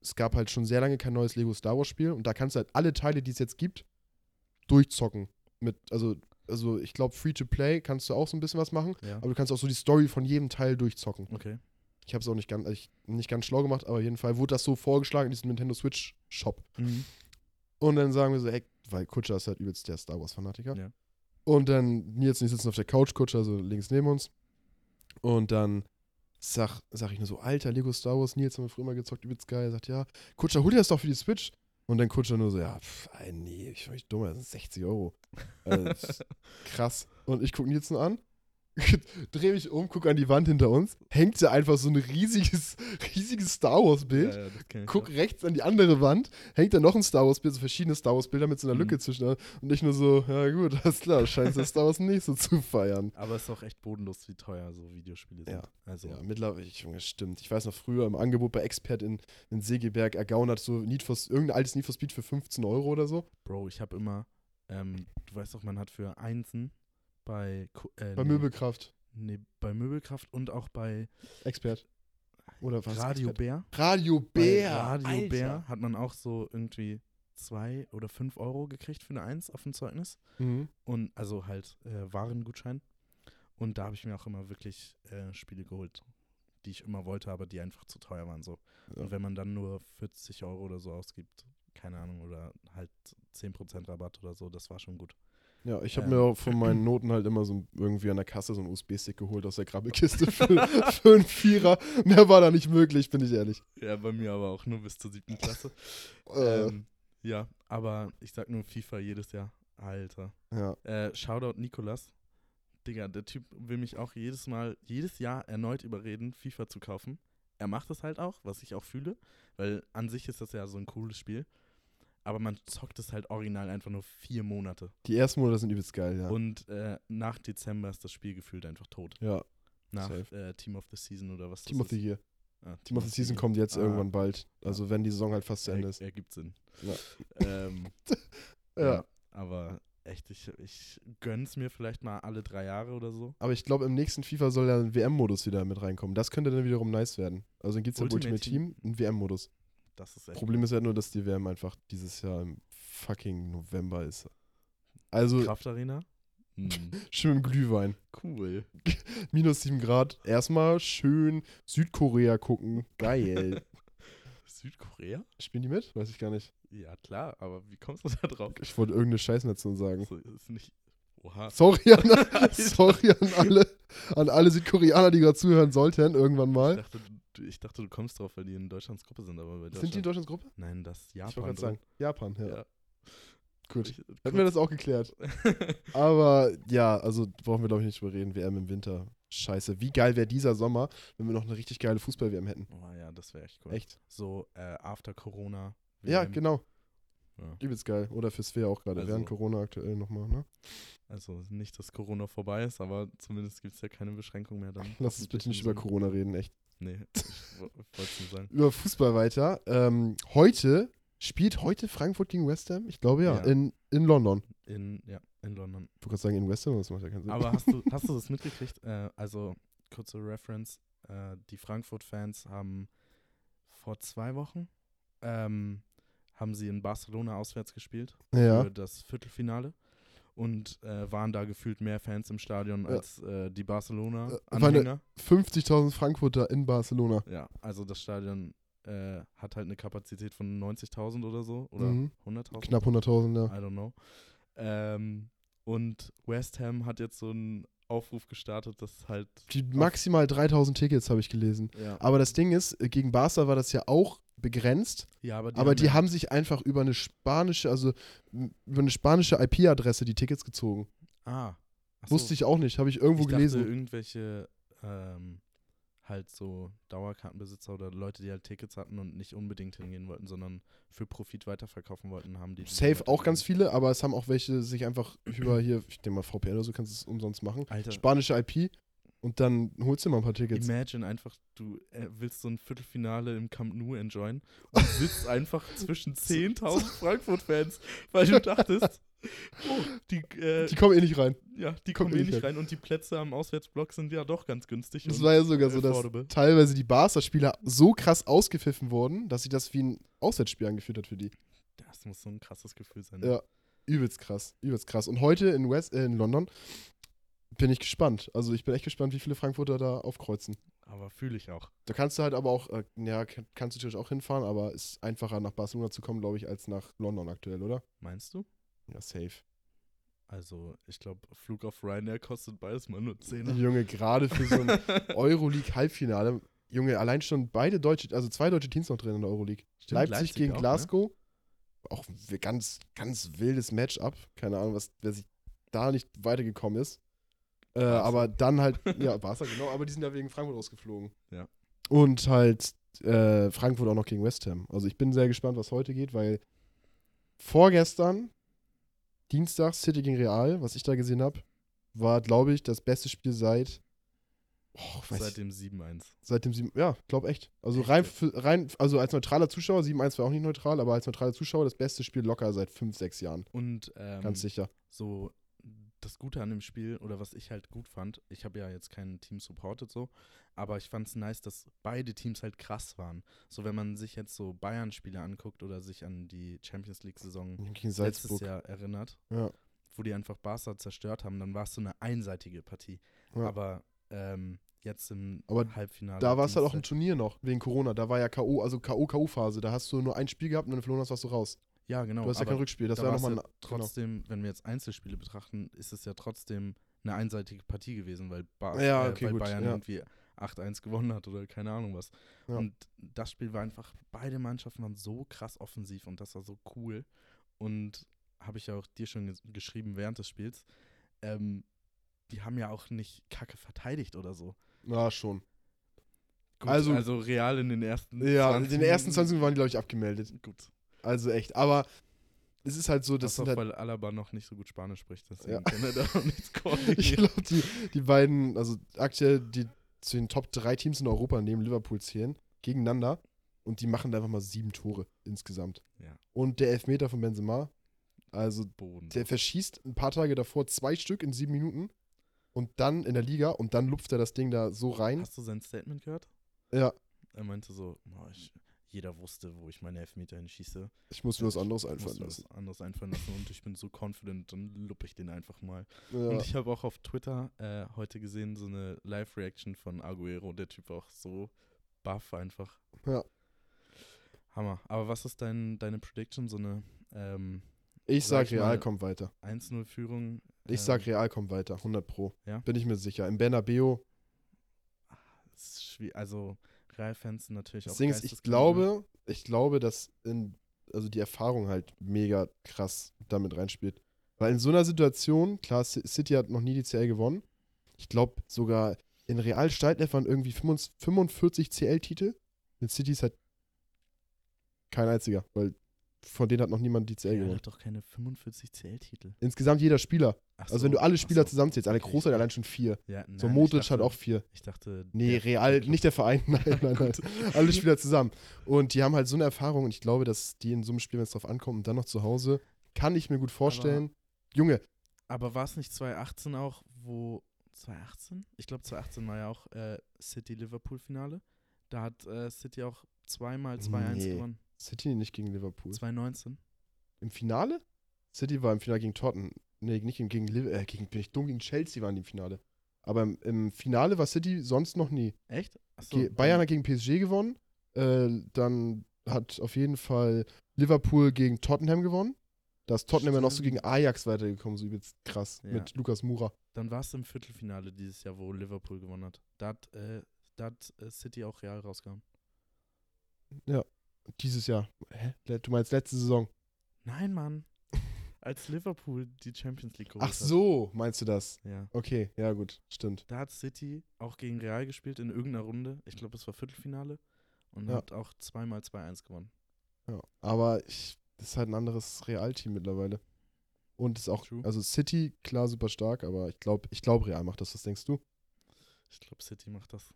es gab halt schon sehr lange kein neues Lego Star Wars Spiel und da kannst du halt alle Teile, die es jetzt gibt, durchzocken. Mit, also, also ich glaube, Free-to-Play kannst du auch so ein bisschen was machen. Ja. Aber du kannst auch so die Story von jedem Teil durchzocken. Okay. Ich habe es auch nicht ganz, ich, nicht ganz schlau gemacht, aber auf jeden Fall wurde das so vorgeschlagen in diesem Nintendo Switch Shop. Mhm. Und dann sagen wir so, ey, weil Kutscher ist halt übelst der Star Wars Fanatiker. Ja. Und dann Nils und ich sitzen auf der Couch, Kutscher so links neben uns. Und dann sag, sag ich nur so, alter, Lego Star Wars, Nils haben wir früher mal gezockt, übelst geil. Er sagt, ja, Kutscher, hol dir das doch für die Switch. Und dann Kutscher nur so, ja, pff, ey, nee, ich bin nicht dumm, das sind 60 Euro. Also, krass. Und ich gucke Nils nur an, drehe mich um, gucke an die Wand hinter uns, hängt da einfach so ein riesiges, riesiges Star Wars-Bild. Ja, ja, Guck auch. rechts an die andere Wand, hängt da noch ein Star Wars-Bild, so verschiedene Star Wars-Bilder mit so einer Mhm. Lücke zwischen. Und ich nur so, ja gut, alles klar, scheint das Star Wars nicht so zu feiern. Aber es ist auch echt bodenlos, wie teuer so Videospiele sind. Ja. Also, Ja, mittlerweile, ich, Junge, stimmt. Ich weiß noch früher im Angebot bei Expert in, in Segeberg ergaunert so Need for, irgendein altes Need for Speed für 15 Euro oder so. Bro, ich habe immer, ähm, du weißt doch, man hat für Einsen bei, äh, Bei nee, Möbelkraft. Nee, bei Möbelkraft und auch bei Expert. Oder was? Radio Expert? Bär. Radio Bei Bär. Radio Alter. Bär hat man auch so irgendwie zwei oder fünf Euro gekriegt für eine Eins auf dem Zeugnis. Mhm. Und also halt äh, Warengutschein. Und da habe ich mir auch immer wirklich äh, Spiele geholt, die ich immer wollte, aber die einfach zu teuer waren. So. Ja. Und wenn man dann nur 40 Euro oder so ausgibt, keine Ahnung, oder halt 10% Rabatt oder so, das war schon gut. Ja, ich habe ähm. mir von meinen Noten halt immer so irgendwie an der Kasse so einen USB-Stick geholt aus der Krabbelkiste für, für einen Vierer. Mehr war da nicht möglich, bin ich ehrlich. Ja, bei mir aber auch nur bis zur siebten Klasse. Äh. ähm, ja, aber ich sag nur FIFA jedes Jahr. Alter. Ja. Äh, Shoutout Nikolas. Digga, der Typ will mich auch jedes Mal, jedes Jahr erneut überreden, FIFA zu kaufen. Er macht es halt auch, was ich auch fühle, weil an sich ist das ja so ein cooles Spiel aber man zockt es halt original einfach nur vier Monate. Die ersten Monate sind übelst geil, ja. Und äh, nach Dezember ist das Spiel gefühlt einfach tot. Ja. Nach äh, Team of the Season oder was Team of the Year. Ah, Team, of the Season kommt jetzt ah. irgendwann bald. Also ja. wenn die Saison halt fast zu Ende ist. Ergibt Sinn. Ja. ähm, ja. ja. Aber echt, ich, ich gönn's mir vielleicht mal alle drei Jahre oder so. Aber ich glaube, im nächsten FIFA soll ja ein WM-Modus wieder mit reinkommen. Das könnte dann wiederum nice werden. Also dann gibt es ja Ultimate, Ultimate Team, Team einen WM-Modus. Das ist Problem ist ja nur, dass die WM einfach dieses Jahr im fucking November ist. Also. Kraftarena? Hm. schön im Glühwein. Cool. Minus 7 Grad. Erstmal schön Südkorea gucken. Geil. Südkorea? Spielen die mit? Weiß ich gar nicht. Ja, klar, aber wie kommst du da drauf? Ich wollte irgendeine Scheißnation sagen. Also, ist nicht. Oha. Sorry an, sorry an alle, an alle Südkoreaner, die gerade zuhören sollten, irgendwann mal. Ich dachte, ich dachte, du kommst drauf, weil die in Deutschlands Gruppe sind. Aber bei sind die in Deutschlands Gruppe? Nein, das Japan. Ich wollte gerade sagen, Japan, ja. ja. Gut, ich, hätten wir das auch geklärt. aber ja, also brauchen wir glaube ich nicht drüber reden. WM im Winter. Scheiße. Wie geil wäre dieser Sommer, wenn wir noch eine richtig geile Fußball-WM hätten? Oh ja, das wäre echt cool. Echt? So äh, after Corona. WM. Ja, genau. Ja. Übelst geil. Oder für Svea auch gerade. Also, Während Corona aktuell nochmal, ne? Also nicht, dass Corona vorbei ist, aber zumindest gibt es ja keine Beschränkung mehr dann. Lass uns bitte nicht über Corona reden, echt. Nee, ich wollte es nur sagen. Über Fußball weiter. Ähm, heute spielt heute Frankfurt gegen West Ham? Ich glaube ja, ja. In, in London. In, ja, in London. Du kannst sagen in West Ham, das macht ja keinen Sinn. Aber hast du, hast du das mitgekriegt? Äh, also, kurze Reference. Äh, die Frankfurt-Fans haben vor zwei Wochen ähm, haben sie in Barcelona auswärts gespielt ja. für das Viertelfinale und äh, waren da gefühlt mehr Fans im Stadion ja. als äh, die Barcelona-Anhänger. Äh, 50.000 Frankfurter in Barcelona. Ja, also das Stadion äh, hat halt eine Kapazität von 90.000 oder so oder mhm. 100.000. Knapp 100.000, ja. I don't know. Ähm, und West Ham hat jetzt so einen Aufruf gestartet, dass halt. Die maximal 3000 Tickets habe ich gelesen. Ja. Aber das Ding ist, äh, gegen Barca war das ja auch begrenzt. Ja, aber die, aber haben, die haben sich einfach über eine spanische, also über eine spanische IP-Adresse die Tickets gezogen. Ah. So. Wusste ich auch nicht, habe ich irgendwo ich gelesen. Dachte, irgendwelche ähm, halt so Dauerkartenbesitzer oder Leute, die halt Tickets hatten und nicht unbedingt hingehen wollten, sondern für Profit weiterverkaufen wollten, haben die. Safe auch ganz viele, aber es haben auch welche sich einfach über hier, ich denke mal VPN oder so, kannst du es umsonst machen. Alter. Spanische IP und dann holst du mal ein paar Tickets. Imagine einfach, du äh, willst so ein Viertelfinale im Camp Nou enjoyen und sitzt einfach zwischen 10.000 Frankfurt-Fans, weil du dachtest, oh, die, äh, die kommen eh nicht rein. Ja, die kommen, kommen eh nicht rein. rein. und die Plätze am Auswärtsblock sind ja doch ganz günstig. Es war ja sogar so, dass teilweise die Barca-Spieler so krass ausgepfiffen wurden, dass sich das wie ein Auswärtsspiel angefühlt hat für die. Das muss so ein krasses Gefühl sein. Ne? Ja, übelst krass, übelst krass. Und heute in, West, äh, in London bin ich gespannt. Also ich bin echt gespannt, wie viele Frankfurter da aufkreuzen. Aber fühle ich auch. Da kannst du halt aber auch, äh, ja, kannst du natürlich auch hinfahren, aber ist einfacher nach Barcelona zu kommen, glaube ich, als nach London aktuell, oder? Meinst du? Ja, safe. Also, ich glaube, Flug auf Ryanair kostet beides mal nur 10. Junge, gerade für so ein Euroleague-Halbfinale. Junge, allein schon beide deutsche, also zwei deutsche Teams noch drin in der Euroleague. Stimmt, Leipzig, Leipzig, gegen auch, ne? Glasgow. Ne? Auch ein ganz, ganz wildes Matchup. Keine Ahnung, was, wer sich da nicht weitergekommen ist. Äh, aber dann halt, ja, Barca, genau, aber die sind ja wegen Frankfurt ausgeflogen. Ja. Und halt äh, Frankfurt auch noch gegen West Ham. Also ich bin sehr gespannt, was heute geht, weil vorgestern, Dienstag, City gegen Real, was ich da gesehen habe, war, glaube ich, das beste Spiel seit. Oh, seit dem 7-1. Seit dem 7 ja, glaube echt. Also echt? Rein, für, rein, also als neutraler Zuschauer, 7-1 war auch nicht neutral, aber als neutraler Zuschauer das beste Spiel locker seit 5, 6 Jahren. Und ähm, ganz sicher. So das Gute an dem Spiel oder was ich halt gut fand, ich habe ja jetzt kein Team supported so, aber ich fand es nice, dass beide Teams halt krass waren. So wenn man sich jetzt so Bayern-Spiele anguckt oder sich an die Champions League-Saison letztes Jahr erinnert, ja. wo die einfach Barca zerstört haben, dann war es so eine einseitige Partie. Ja. Aber ähm, jetzt im aber Halbfinale. Da war es halt auch ein Turnier noch, wegen Corona. Da war ja K.O., also K.O.-K.O.-Phase. Da hast du nur ein Spiel gehabt und dann verloren hast, warst du raus. Ja, genau. Du hast ja kein Rückspiel. Das da wäre nochmal ja trotzdem, genau. wenn wir jetzt Einzelspiele betrachten, ist es ja trotzdem eine einseitige Partie gewesen, weil, ba ja, okay, äh, weil gut, Bayern ja. irgendwie 8-1 gewonnen hat oder keine Ahnung was. Ja. Und das Spiel war einfach, beide Mannschaften waren so krass offensiv und das war so cool. Und habe ich ja auch dir schon geschrieben während des Spiels. Ähm, die haben ja auch nicht kacke verteidigt oder so. Ja, schon. Gut, also, also real in den ersten Ja, in den ersten 20 Minuten waren die, glaube ich, abgemeldet. Gut. Also echt. Aber es ist halt so, dass. Das halt weil Alaba noch nicht so gut Spanisch spricht. Deswegen ja. kann er da auch nichts Ich glaube, die, die beiden, also aktuell die zu den Top 3 Teams in Europa neben Liverpool zählen, gegeneinander. Und die machen da einfach mal sieben Tore insgesamt. Ja. Und der Elfmeter von Benzema, also Boden. der verschießt ein paar Tage davor zwei Stück in sieben Minuten und dann in der Liga und dann lupft er das Ding da so rein. Hast du sein Statement gehört? Ja. Er meinte so, oh, ich, jeder wusste, wo ich meine Elfmeter hinschieße. Ich muss mir was anderes einfallen lassen. Was anderes einfallen lassen und ich bin so confident, dann luppe ich den einfach mal. Ja. Und ich habe auch auf Twitter äh, heute gesehen, so eine Live-Reaction von Aguero. Der Typ war auch so buff einfach. Ja. Hammer. Aber was ist dein, deine Prediction? So eine. Ähm, ich sag, Real kommt weiter. 1-0-Führung. Ich sag, ähm, Real kommt weiter. 100 Pro. Ja? Bin ich mir sicher. Im Bernabeu. Also, Sind natürlich auch. Ist, ich glaube, ich glaube, dass in, also die Erfahrung halt mega krass damit reinspielt. Weil in so einer Situation, klar, City hat noch nie die CL gewonnen. Ich glaube sogar in Real steigt waren irgendwie 45 CL-Titel. In City ist halt kein einziger, weil von denen hat noch niemand die CL ja, gewonnen. hat doch keine 45 CL-Titel. Insgesamt jeder Spieler. Ach also wenn du alle Spieler so. zusammenzählst, alle okay. Großteil allein schon vier. Ja, nein, so Modric dachte, hat auch vier. Ich dachte. Nee, Real, nicht der Verein, nein, nein, nein. alle Spieler zusammen. Und die haben halt so eine Erfahrung und ich glaube, dass die in so einem Spiel, wenn es drauf ankommt und dann noch zu Hause, kann ich mir gut vorstellen. Aber, Junge. Aber war es nicht 2018 auch, wo. 2018? Ich glaube, 2018 war ja auch äh, City-Liverpool-Finale. Da hat äh, City auch zweimal 2-1 nee. gewonnen. City nicht gegen Liverpool. 2019. Im Finale? City war im Finale gegen Tottenham. Nee, nicht gegen, gegen, äh, gegen bin ich dumm, gegen Chelsea waren die im Finale. Aber im, im Finale war City sonst noch nie. Echt? Achso, Ge Bayern hat gegen PSG gewonnen. Äh, dann hat auf jeden Fall Liverpool gegen Tottenham gewonnen. Da ist Tottenham ja noch so gegen Ajax weitergekommen, so übelst krass, ja. mit Lukas Mura. Dann war es im Viertelfinale dieses Jahr, wo Liverpool gewonnen hat. Da hat, äh, da hat äh, City auch Real rausgehauen. Ja, dieses Jahr. Hä? Du meinst letzte Saison? Nein, Mann. Als Liverpool die Champions League geholt Ach so, meinst du das? Ja. Okay, ja gut, stimmt. Da hat City auch gegen Real gespielt in irgendeiner Runde. Ich glaube, es war Viertelfinale. Und ja. hat auch zweimal 2-1 gewonnen. Ja, aber ich, das ist halt ein anderes Real-Team mittlerweile. Und ist auch, True. also City, klar, super stark, aber ich glaube, ich glaube, Real macht das. Was denkst du? Ich glaube, City macht das.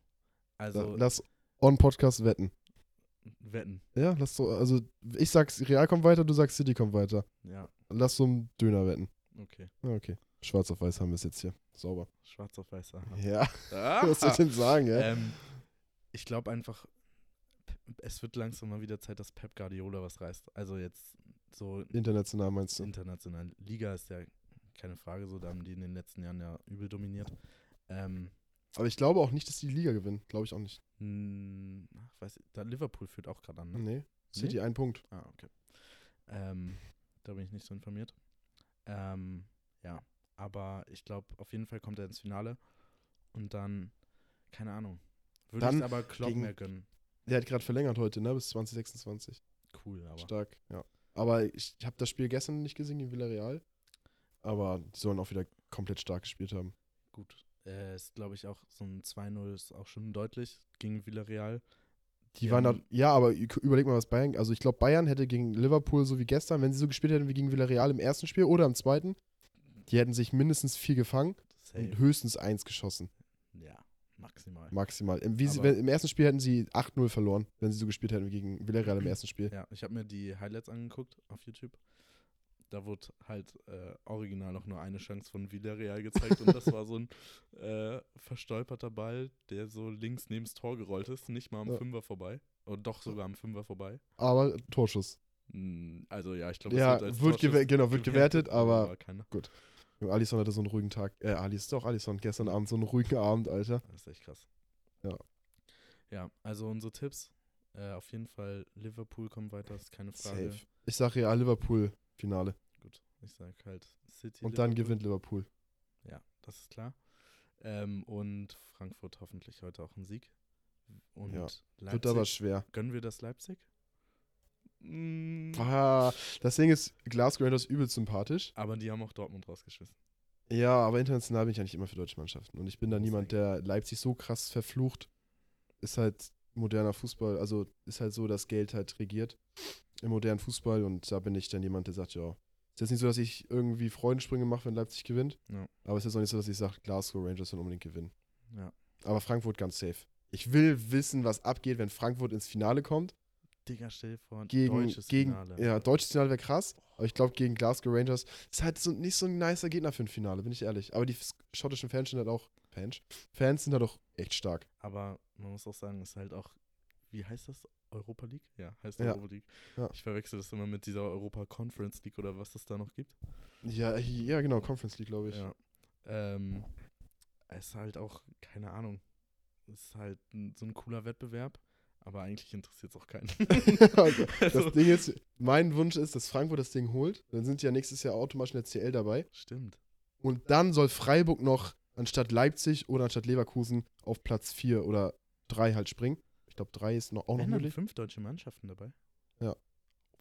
Also. Lass on-Podcast wetten. Wetten. Ja, lass so, also ich sag's, Real kommt weiter, du sagst City kommt weiter. Ja. Lass so einen Döner wetten. Okay. Okay. Schwarz auf weiß haben wir es jetzt hier. Sauber. Schwarz auf weiß, aha. Ja. Ah. Was soll ich denn sagen, ja? Ähm, ich glaube einfach, es wird langsam mal wieder Zeit, dass Pep Guardiola was reißt. Also jetzt so. International meinst du? International. Liga ist ja keine Frage so, da haben die in den letzten Jahren ja übel dominiert. Ähm, aber ich glaube auch nicht, dass die Liga gewinnen. Glaube ich auch nicht. Hm, ach, weiß ich, da Liverpool führt auch gerade an, ne? Nee. City nee? ein Punkt. Ah, okay. Ähm, da bin ich nicht so informiert. Ähm, ja, aber ich glaube, auf jeden Fall kommt er ins Finale. Und dann, keine Ahnung. Würde ich aber Klopp mehr gönnen. Der hat gerade verlängert heute, ne? Bis 2026. Cool, aber. Stark, ja. Aber ich, ich habe das Spiel gestern nicht gesehen gegen Villarreal. Aber die sollen auch wieder komplett stark gespielt haben. Gut, äh, ist, glaube ich, auch so ein 2-0 ist auch schon deutlich gegen Villarreal. Die, die waren da, ja, aber überleg mal, was Bayern, also ich glaube, Bayern hätte gegen Liverpool so wie gestern, wenn sie so gespielt hätten wie gegen Villarreal im ersten Spiel oder im zweiten, die hätten sich mindestens vier gefangen Safe. und höchstens eins geschossen. Ja, maximal. Maximal. Im, sie, wenn, Im, ersten Spiel hätten sie 8-0 verloren, wenn sie so gespielt hätten wie gegen Villarreal im ersten Spiel. Ja, ich habe mir die Highlights angeguckt auf YouTube da wurde halt äh, original noch nur eine Chance von Villarreal gezeigt und das war so ein äh, verstolperter Ball, der so links neben das Tor gerollt ist, nicht mal am ja. Fünfer vorbei. Oder doch sogar am Fünfer vorbei. Aber Torschuss. Hm, also ja, ich glaube, ja, wird, wird gew genau, wird gewertet, aber gut. Alisson hatte so einen ruhigen Tag. Äh, Alice ist doch Alisson gestern Abend so einen ruhigen Abend, Alter. Das ist echt krass. Ja. Ja, also unsere Tipps Äh, auf jeden Fall, Liverpool kommt weiter, ist keine Frage. Safe. Ich sage ja Liverpool Finale. Gut, ich sag halt City. Und dann gewinnt Liverpool. Ja, das ist klar. Ähm, und Frankfurt hoffentlich heute auch ein Sieg. Und Ja, Leipzig. Wird aber schwer. Gönnen wir das Leipzig? Mm, Ah, das Ding ist, Glasgow Rangers übelst sympathisch. aber die haben auch Dortmund rausgeschmissen. Ja, aber international bin ich eigentlich immer für deutsche Mannschaften. Und ich bin da Muss niemand, der Leipzig so krass verflucht. Ist halt moderner Fußball, also ist halt so, dass Geld halt regiert im modernen Fußball. Und da bin ich dann jemand, der sagt, ja, ist jetzt nicht so, dass ich irgendwie Freudensprünge mache, wenn Leipzig gewinnt. Ja. Aber es ist jetzt auch nicht so, dass ich sage, Glasgow Rangers sollen unbedingt gewinnen. Ja. Aber Frankfurt ganz safe. Ich will wissen, was abgeht, wenn Frankfurt ins Finale kommt. Digga, stell dir vor, Gegen, deutsches gegen Finale. ja, deutsches Finale wäre krass. Aber ich glaube, gegen Glasgow Rangers ist halt so, nicht so ein nicer Gegner für ein Finale, bin ich ehrlich. Aber die schottischen Fans sind halt auch. Fans? Fans sind halt auch echt stark. Aber man muss auch sagen, es ist halt auch, wie heißt das? Europa League? Ja, heißt Ja. Europa League. Ja. Ich verwechsel das immer mit dieser Europa Conference League oder was es da noch gibt. Ja, ja genau, Conference League, glaube ich. Ja. Ähm, es ist halt auch, keine Ahnung, es ist halt ein, so ein cooler Wettbewerb, aber eigentlich interessiert es auch keinen. Also, Also- das Ding ist, mein Wunsch ist, dass Frankfurt das Ding holt. Dann sind ja nächstes Jahr automatisch in der CL dabei. Stimmt. Und dann soll Freiburg noch anstatt Leipzig oder anstatt Leverkusen auf Platz 4 oder 3 halt springen. Ich glaube, 3 ist noch, auch noch dann möglich. fünf deutsche Mannschaften dabei? Ja.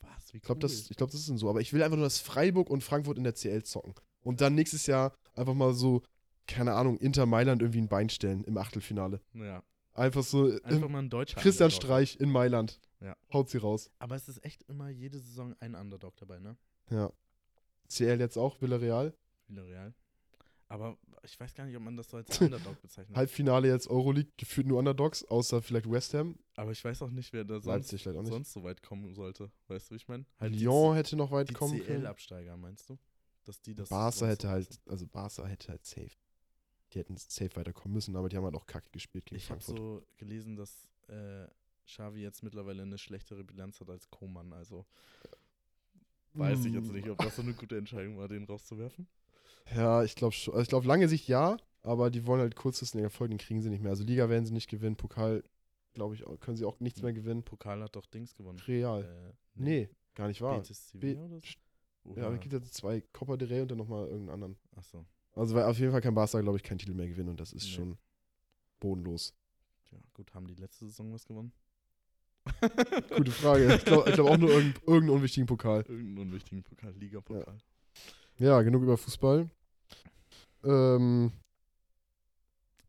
Was? Wie Ich glaube, cool. das, ich glaub, das ist denn so. Aber ich will einfach nur, dass Freiburg und Frankfurt in der CL zocken. Und dann nächstes Jahr einfach mal so, keine Ahnung, Inter Mailand irgendwie ein Bein stellen im Achtelfinale. Ja. Einfach so, Einfach ähm, mal ein deutscher Christian Underdog. Streich in Mailand. Ja. Haut sie raus. Aber es ist echt immer jede Saison ein Underdog dabei, ne? Ja. CL jetzt auch, Villarreal. Villarreal. Aber ich weiß gar nicht, ob man das so als Underdog bezeichnet. Halbfinale jetzt Euroleague, gefühlt nur Underdogs, außer vielleicht West Ham. Aber ich weiß auch nicht, wer da sonst, sonst so weit kommen sollte. Weißt du, wie ich meine? Halt Lyon hätte noch weit die kommen können. CL-Absteiger, meinst du? Dass die das Barca hätte halt, also Barca hätte halt safe. Die hätten safe weiterkommen müssen, aber die haben halt auch kacke gespielt gegen Ich habe Frankfurt. so gelesen, dass äh, Xavi jetzt mittlerweile eine schlechtere Bilanz hat als Koman. Also weiß ich jetzt nicht, ob das so eine gute Entscheidung war, den rauszuwerfen. Ja, ich glaube schon. Also ich glaube, lange Sicht ja, aber die wollen halt kurzfristig Erfolg, den kriegen sie nicht mehr. Also Liga werden sie nicht gewinnen, Pokal, glaube ich, können sie auch nichts mehr gewinnen. Pokal hat doch Dings gewonnen. Real. Äh, nee, gar nicht wahr. Betis Sevilla oder so? Ja, aber es gibt jetzt zwei Copa del Rey und dann nochmal irgendeinen anderen. Achso, Also weil auf jeden Fall kann Barca, glaube ich, keinen Titel mehr gewinnen und das ist Nee. schon bodenlos. ja, gut, haben die letzte Saison was gewonnen? Gute Frage. Ich glaube glaub auch nur irgendeinen irgendeinen unwichtigen Pokal. Irgendeinen unwichtigen Pokal, Liga-Pokal. Ja, genug über Fußball. Ähm,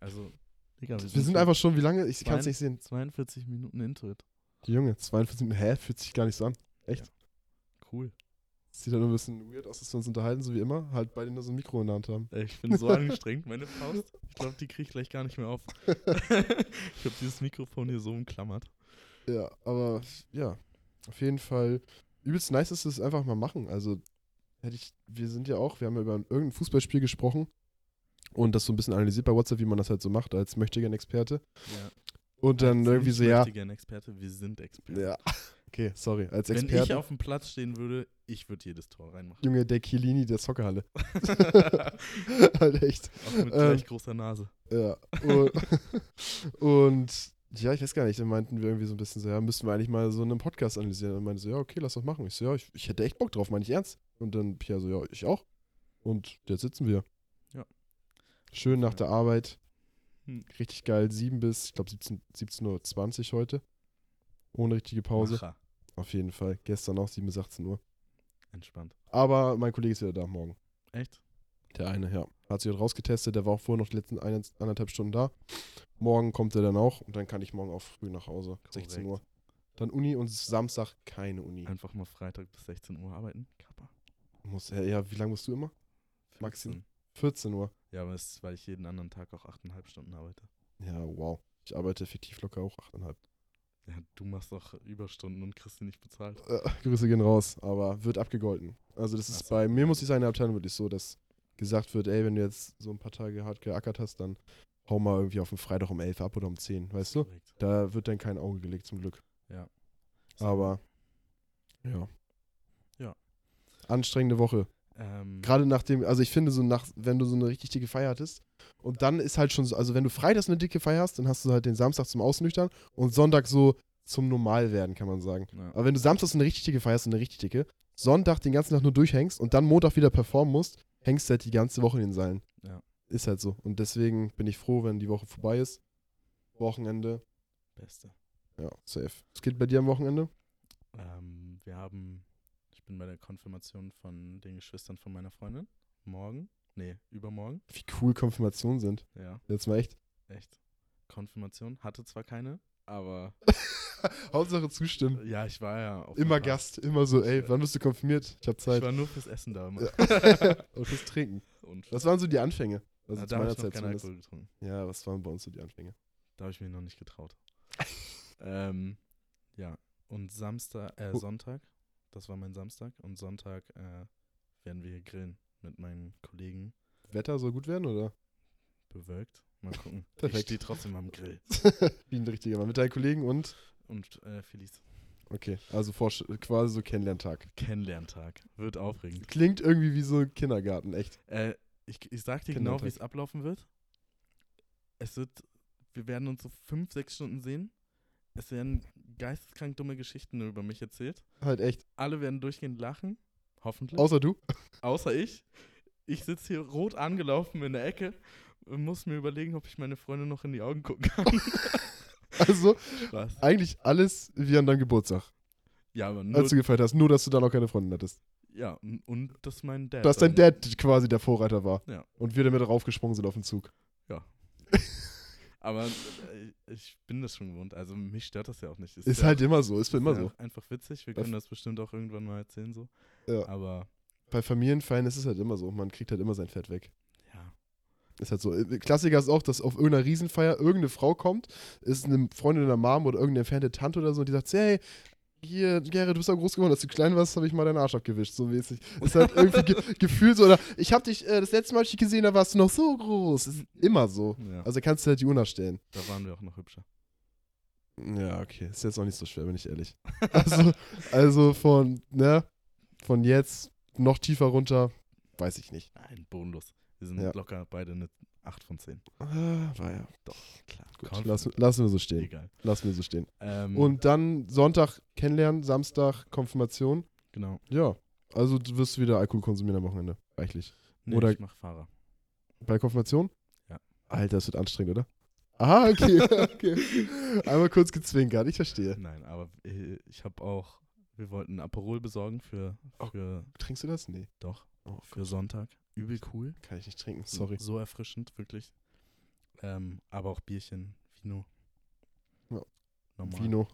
Also, Digga, wir sind einfach schon, wie lange? Ich kann es nicht sehen. 42 Minuten Introit. Die Junge, 42 Minuten. Hä? Fühlt sich gar nicht so an. Cool. Sieht dann nur ein bisschen weird aus, dass wir uns unterhalten, so wie immer. Halt beide nur so ein Mikro in der Hand haben. Ey, Ich bin so angestrengt, meine Faust. Ich glaube, die kriege ich gleich gar nicht mehr auf. ich habe dieses Mikrofon hier so umklammert. Ja, aber ja, auf jeden Fall übelst nice ist es einfach mal machen. Also hätte ich, wir sind ja auch, wir haben ja über irgendein Fußballspiel gesprochen und das so ein bisschen analysiert bei WhatsApp, wie man das halt so macht als möchtegern Experte. Ja. Und dann Als irgendwie so, ja, Experte, wir sind Experten. ja, okay, sorry, als Wenn ich Experte, auf dem Platz stehen würde, ich würde jedes Tor reinmachen. Junge, der Chiellini der Soccerhalle. halt echt. Auch mit Ähm, gleich großer Nase. Ja. Und, und ja, ich weiß gar nicht, dann meinten wir irgendwie so ein bisschen so, ja, müssten wir eigentlich mal so einen Podcast analysieren. Und meinte so, ja, okay, lass das machen. Ich so, ja, ich, ich hätte echt Bock drauf, meine ich ernst. Und dann Pierre so, ja, ich auch. Und jetzt sitzen wir. Ja. Schön nach der Arbeit. Hm. Richtig geil, 7 bis, ich glaube, 17, 17.20 Uhr heute. Ohne richtige Pause. Macher. Auf jeden Fall. Gestern auch 7 bis 18 Uhr. Entspannt. Aber mein Kollege ist wieder da morgen. Echt? Der eine, ja. Hat sich halt rausgetestet, der war auch vorher noch die letzten eine, anderthalb Stunden da. Morgen kommt er dann auch und dann kann ich morgen auch früh nach Hause. 16 Uhr. Dann Uni und Samstag keine Uni. Einfach mal Freitag bis 16 Uhr arbeiten. Kappa. Muss, ja, ja, wie lange musst du immer? Maxim- 14. 14 Uhr. Ja, aber es ist, weil ich jeden anderen Tag auch 8,5 Stunden arbeite. Ja, wow. Ich arbeite effektiv locker auch 8,5. Ja, du machst doch Überstunden und kriegst die nicht bezahlt. Äh, Grüße gehen raus, aber wird abgegolten. Also das ist so. bei mir, muss ich sagen, in der Abteilung wirklich so, dass gesagt wird, ey, wenn du jetzt so ein paar Tage hart geackert hast, dann hau mal irgendwie auf den Freitag um 11 ab oder um 10, weißt du? Korrekt. Da wird dann kein Auge gelegt, zum Glück. Aber, ja. Ja. Anstrengende Woche. Ähm, Gerade nachdem, also ich finde so nach, wenn du so eine richtig dicke Feier hattest und dann ist halt schon so, also wenn du freitags eine dicke Feier hast, dann hast du halt den Samstag zum Ausnüchtern und Sonntag so, zum Normalwerden, kann man sagen. Ja. Aber wenn du Samstag so eine richtig dicke feierst, so eine richtig dicke, Sonntag den ganzen Tag nur durchhängst und dann Montag wieder performen musst, hängst du halt die ganze Woche in den Seilen. Ja. Ist halt so. Und deswegen bin ich froh, wenn die Woche vorbei ist. Wochenende. Beste. Ja, safe. Was geht bei dir am Wochenende? Ähm, wir haben, ich bin bei der Konfirmation von den Geschwistern von meiner Freundin. Morgen. Nee, übermorgen. Wie cool Konfirmationen sind. Ja. Jetzt mal echt. Echt. Konfirmation. Hatte zwar keine, aber. Hauptsache zustimmen. Ja, ich war ja auch. Immer Gast, immer so, ey, wann bist du konfirmiert? Ich hab Zeit. Ich war nur fürs Essen da. Immer. Und fürs Trinken. Und was waren so die Anfänge? Also ja, da habe ich noch keinen Alkohol getrunken. Ja, was waren bei uns so die Anfänge? Da habe ich mir noch nicht getraut. ähm, ja, und Samstag, äh, Sonntag, das war mein Samstag, und Sonntag äh, werden wir hier grillen mit meinen Kollegen. Wetter soll gut werden, oder? Bewölkt. Mal gucken. Perfekt. Ich stehe trotzdem am Grill. Wie ein richtiger Mann. Mit deinen Kollegen und? Und äh, Felice. Okay, also quasi so Kennenlerntag. Kennenlerntag. Wird aufregend. Klingt irgendwie wie so ein Kindergarten, echt. Äh, ich, ich sag dir genau, wie es ablaufen wird. Es wird, wir werden uns so fünf, sechs Stunden sehen. Es werden geisteskrank dumme Geschichten über mich erzählt. Halt echt. Alle werden durchgehend lachen. Hoffentlich. Außer du? Außer ich. Ich sitze hier rot angelaufen in der Ecke und muss mir überlegen, ob ich meine Freunde noch in die Augen gucken kann. also, Was? eigentlich alles wie an deinem Geburtstag. Ja, aber nur. Als du gefeiert hast, nur dass du da noch keine Freundin hattest. Ja, und dass mein Dad. Dass dein Dad quasi der Vorreiter war. Ja. Und wir damit raufgesprungen sind auf den Zug. Ja. Aber äh, ich bin das schon gewohnt. Also mich stört das ja auch nicht. Ist, halt immer so, ist immer so. Einfach witzig. Wir können das bestimmt auch irgendwann mal erzählen so. Ja. Aber bei Familienfeiern ist es halt immer so. Man kriegt halt immer sein Fett weg. Ist halt so. Äh, Klassiker ist auch, dass auf irgendeiner Riesenfeier irgendeine Frau kommt, ist eine Freundin der Mom oder irgendeine entfernte Tante oder so, und die sagt, hey, hier, Gerrit, du bist auch groß geworden, als du klein warst, habe ich mal deinen Arsch abgewischt, so mäßig. Ist halt irgendwie ge Gefühl so, oder ich habe dich, äh, das letzte Mal, als ich dich gesehen habe, warst du noch so groß. Ist immer so. Ja. Also kannst du halt die Una stellen. Da waren wir auch noch hübscher. Ja, okay. Ist jetzt auch nicht so schwer, bin ich ehrlich. Also, also von, ne, von jetzt noch tiefer runter, weiß ich nicht. Nein, bodenlos. Wir sind ja. locker beide eine 8 von 10. Ah, war ja. Doch, klar. Gut, lass, lassen wir so stehen. Egal. Lassen wir so stehen. Ähm, Und dann Sonntag kennenlernen, Samstag Konfirmation. Genau. Ja, also du wirst wieder Alkohol konsumieren am Wochenende, reichlich. Nee, oder ich mach Fahrer. Bei Konfirmation? Ja. Alter, das wird anstrengend, oder? Aha, okay, okay. Einmal kurz gezwinkert, ich verstehe. Nein, aber äh, ich habe auch, wir wollten Aperol besorgen für, für oh, Trinkst du das? Nee. Doch, oh, für Sonntag. Übel cool. Kann ich nicht trinken, sorry. So erfrischend, wirklich. Ähm, aber auch Bierchen, Vino. Ja. Normal. Vino.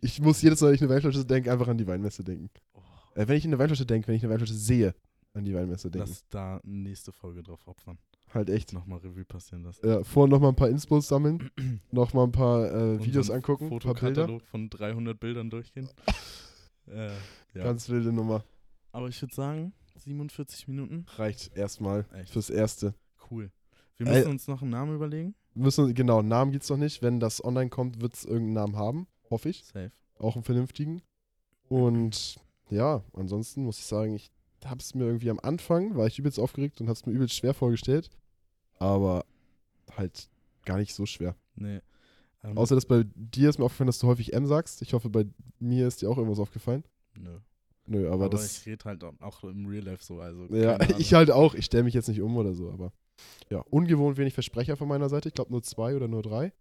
Ich muss jedes Mal, wenn ich eine Weinflasche denke, einfach an die Weinmesse denken. Oh. Äh, wenn ich eine Weinflasche denke, wenn ich eine Weinflasche sehe, an die Weinmesse denken. Lass da nächste Folge drauf opfern. Halt echt. Nochmal Revue passieren lassen. Ja, vorher nochmal ein paar Inspos sammeln, nochmal ein paar äh, Videos angucken. Fotokatalog von 300 Bildern durchgehen. äh, ja. Ganz wilde Nummer. Aber ich würde sagen, 47 Minuten. Reicht erstmal fürs Erste. Cool. Wir müssen äh, uns noch einen Namen überlegen. Müssen, genau, einen Namen gibt es noch nicht. Wenn das online kommt, wird es irgendeinen Namen haben. Hoffe ich. Safe. Auch einen vernünftigen. Und ja, ansonsten muss ich sagen, ich habe es mir irgendwie am Anfang, war ich übelst aufgeregt und habe es mir übelst schwer vorgestellt. Aber halt gar nicht so schwer. Nee. Um, ähm, Außer, dass bei dir ist mir aufgefallen, dass du häufig M sagst. Ich hoffe, bei mir ist dir auch irgendwas aufgefallen. Nö. Nö, aber, aber das. Ich rede halt auch im Real Life so. Also ja, ich halt auch. Ich stelle mich jetzt nicht um oder so, aber. Ja, ungewohnt wenig Versprecher von meiner Seite. Ich glaube nur zwei oder nur drei.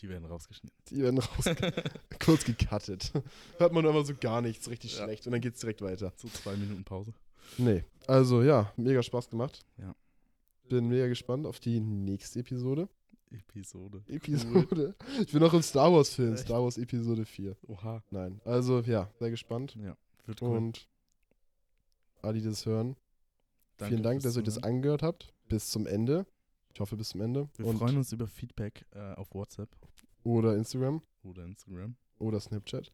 Die werden rausgeschnitten. Die werden raus kurz gecuttet. Hört man aber so gar nichts, richtig ja. schlecht. Und dann geht es direkt weiter. So zwei Minuten Pause. Nee. Also ja, mega Spaß gemacht. Ja. Bin mega gespannt auf die nächste Episode. Episode. Episode. Cool. Ich bin noch im Star Wars-Film, Star Wars Episode 4. Oha. Nein. Also ja, sehr gespannt. Ja, wird cool. Und alle, die das hören, Danke vielen Dank, dass ihr das angehört habt. Bis zum Ende. Ich hoffe, bis zum Ende. Wir Und freuen uns über Feedback äh, auf WhatsApp. Oder Instagram. Oder Instagram. Oder Snapchat.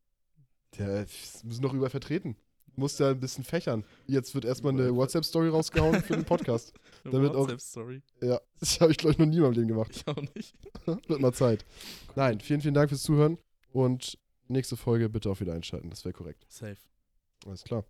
Ja, wir müssen doch über vertreten. Muss ja ein bisschen fächern. Jetzt wird erstmal eine WhatsApp-Story rausgehauen für den Podcast. WhatsApp-Story? Ja, das habe ich, glaube ich, noch nie in meinem Leben gemacht. Ich auch nicht. wird mal Zeit. Nein, vielen, vielen Dank fürs Zuhören. Und nächste Folge bitte auch wieder einschalten. Das wäre korrekt. Safe. Alles klar.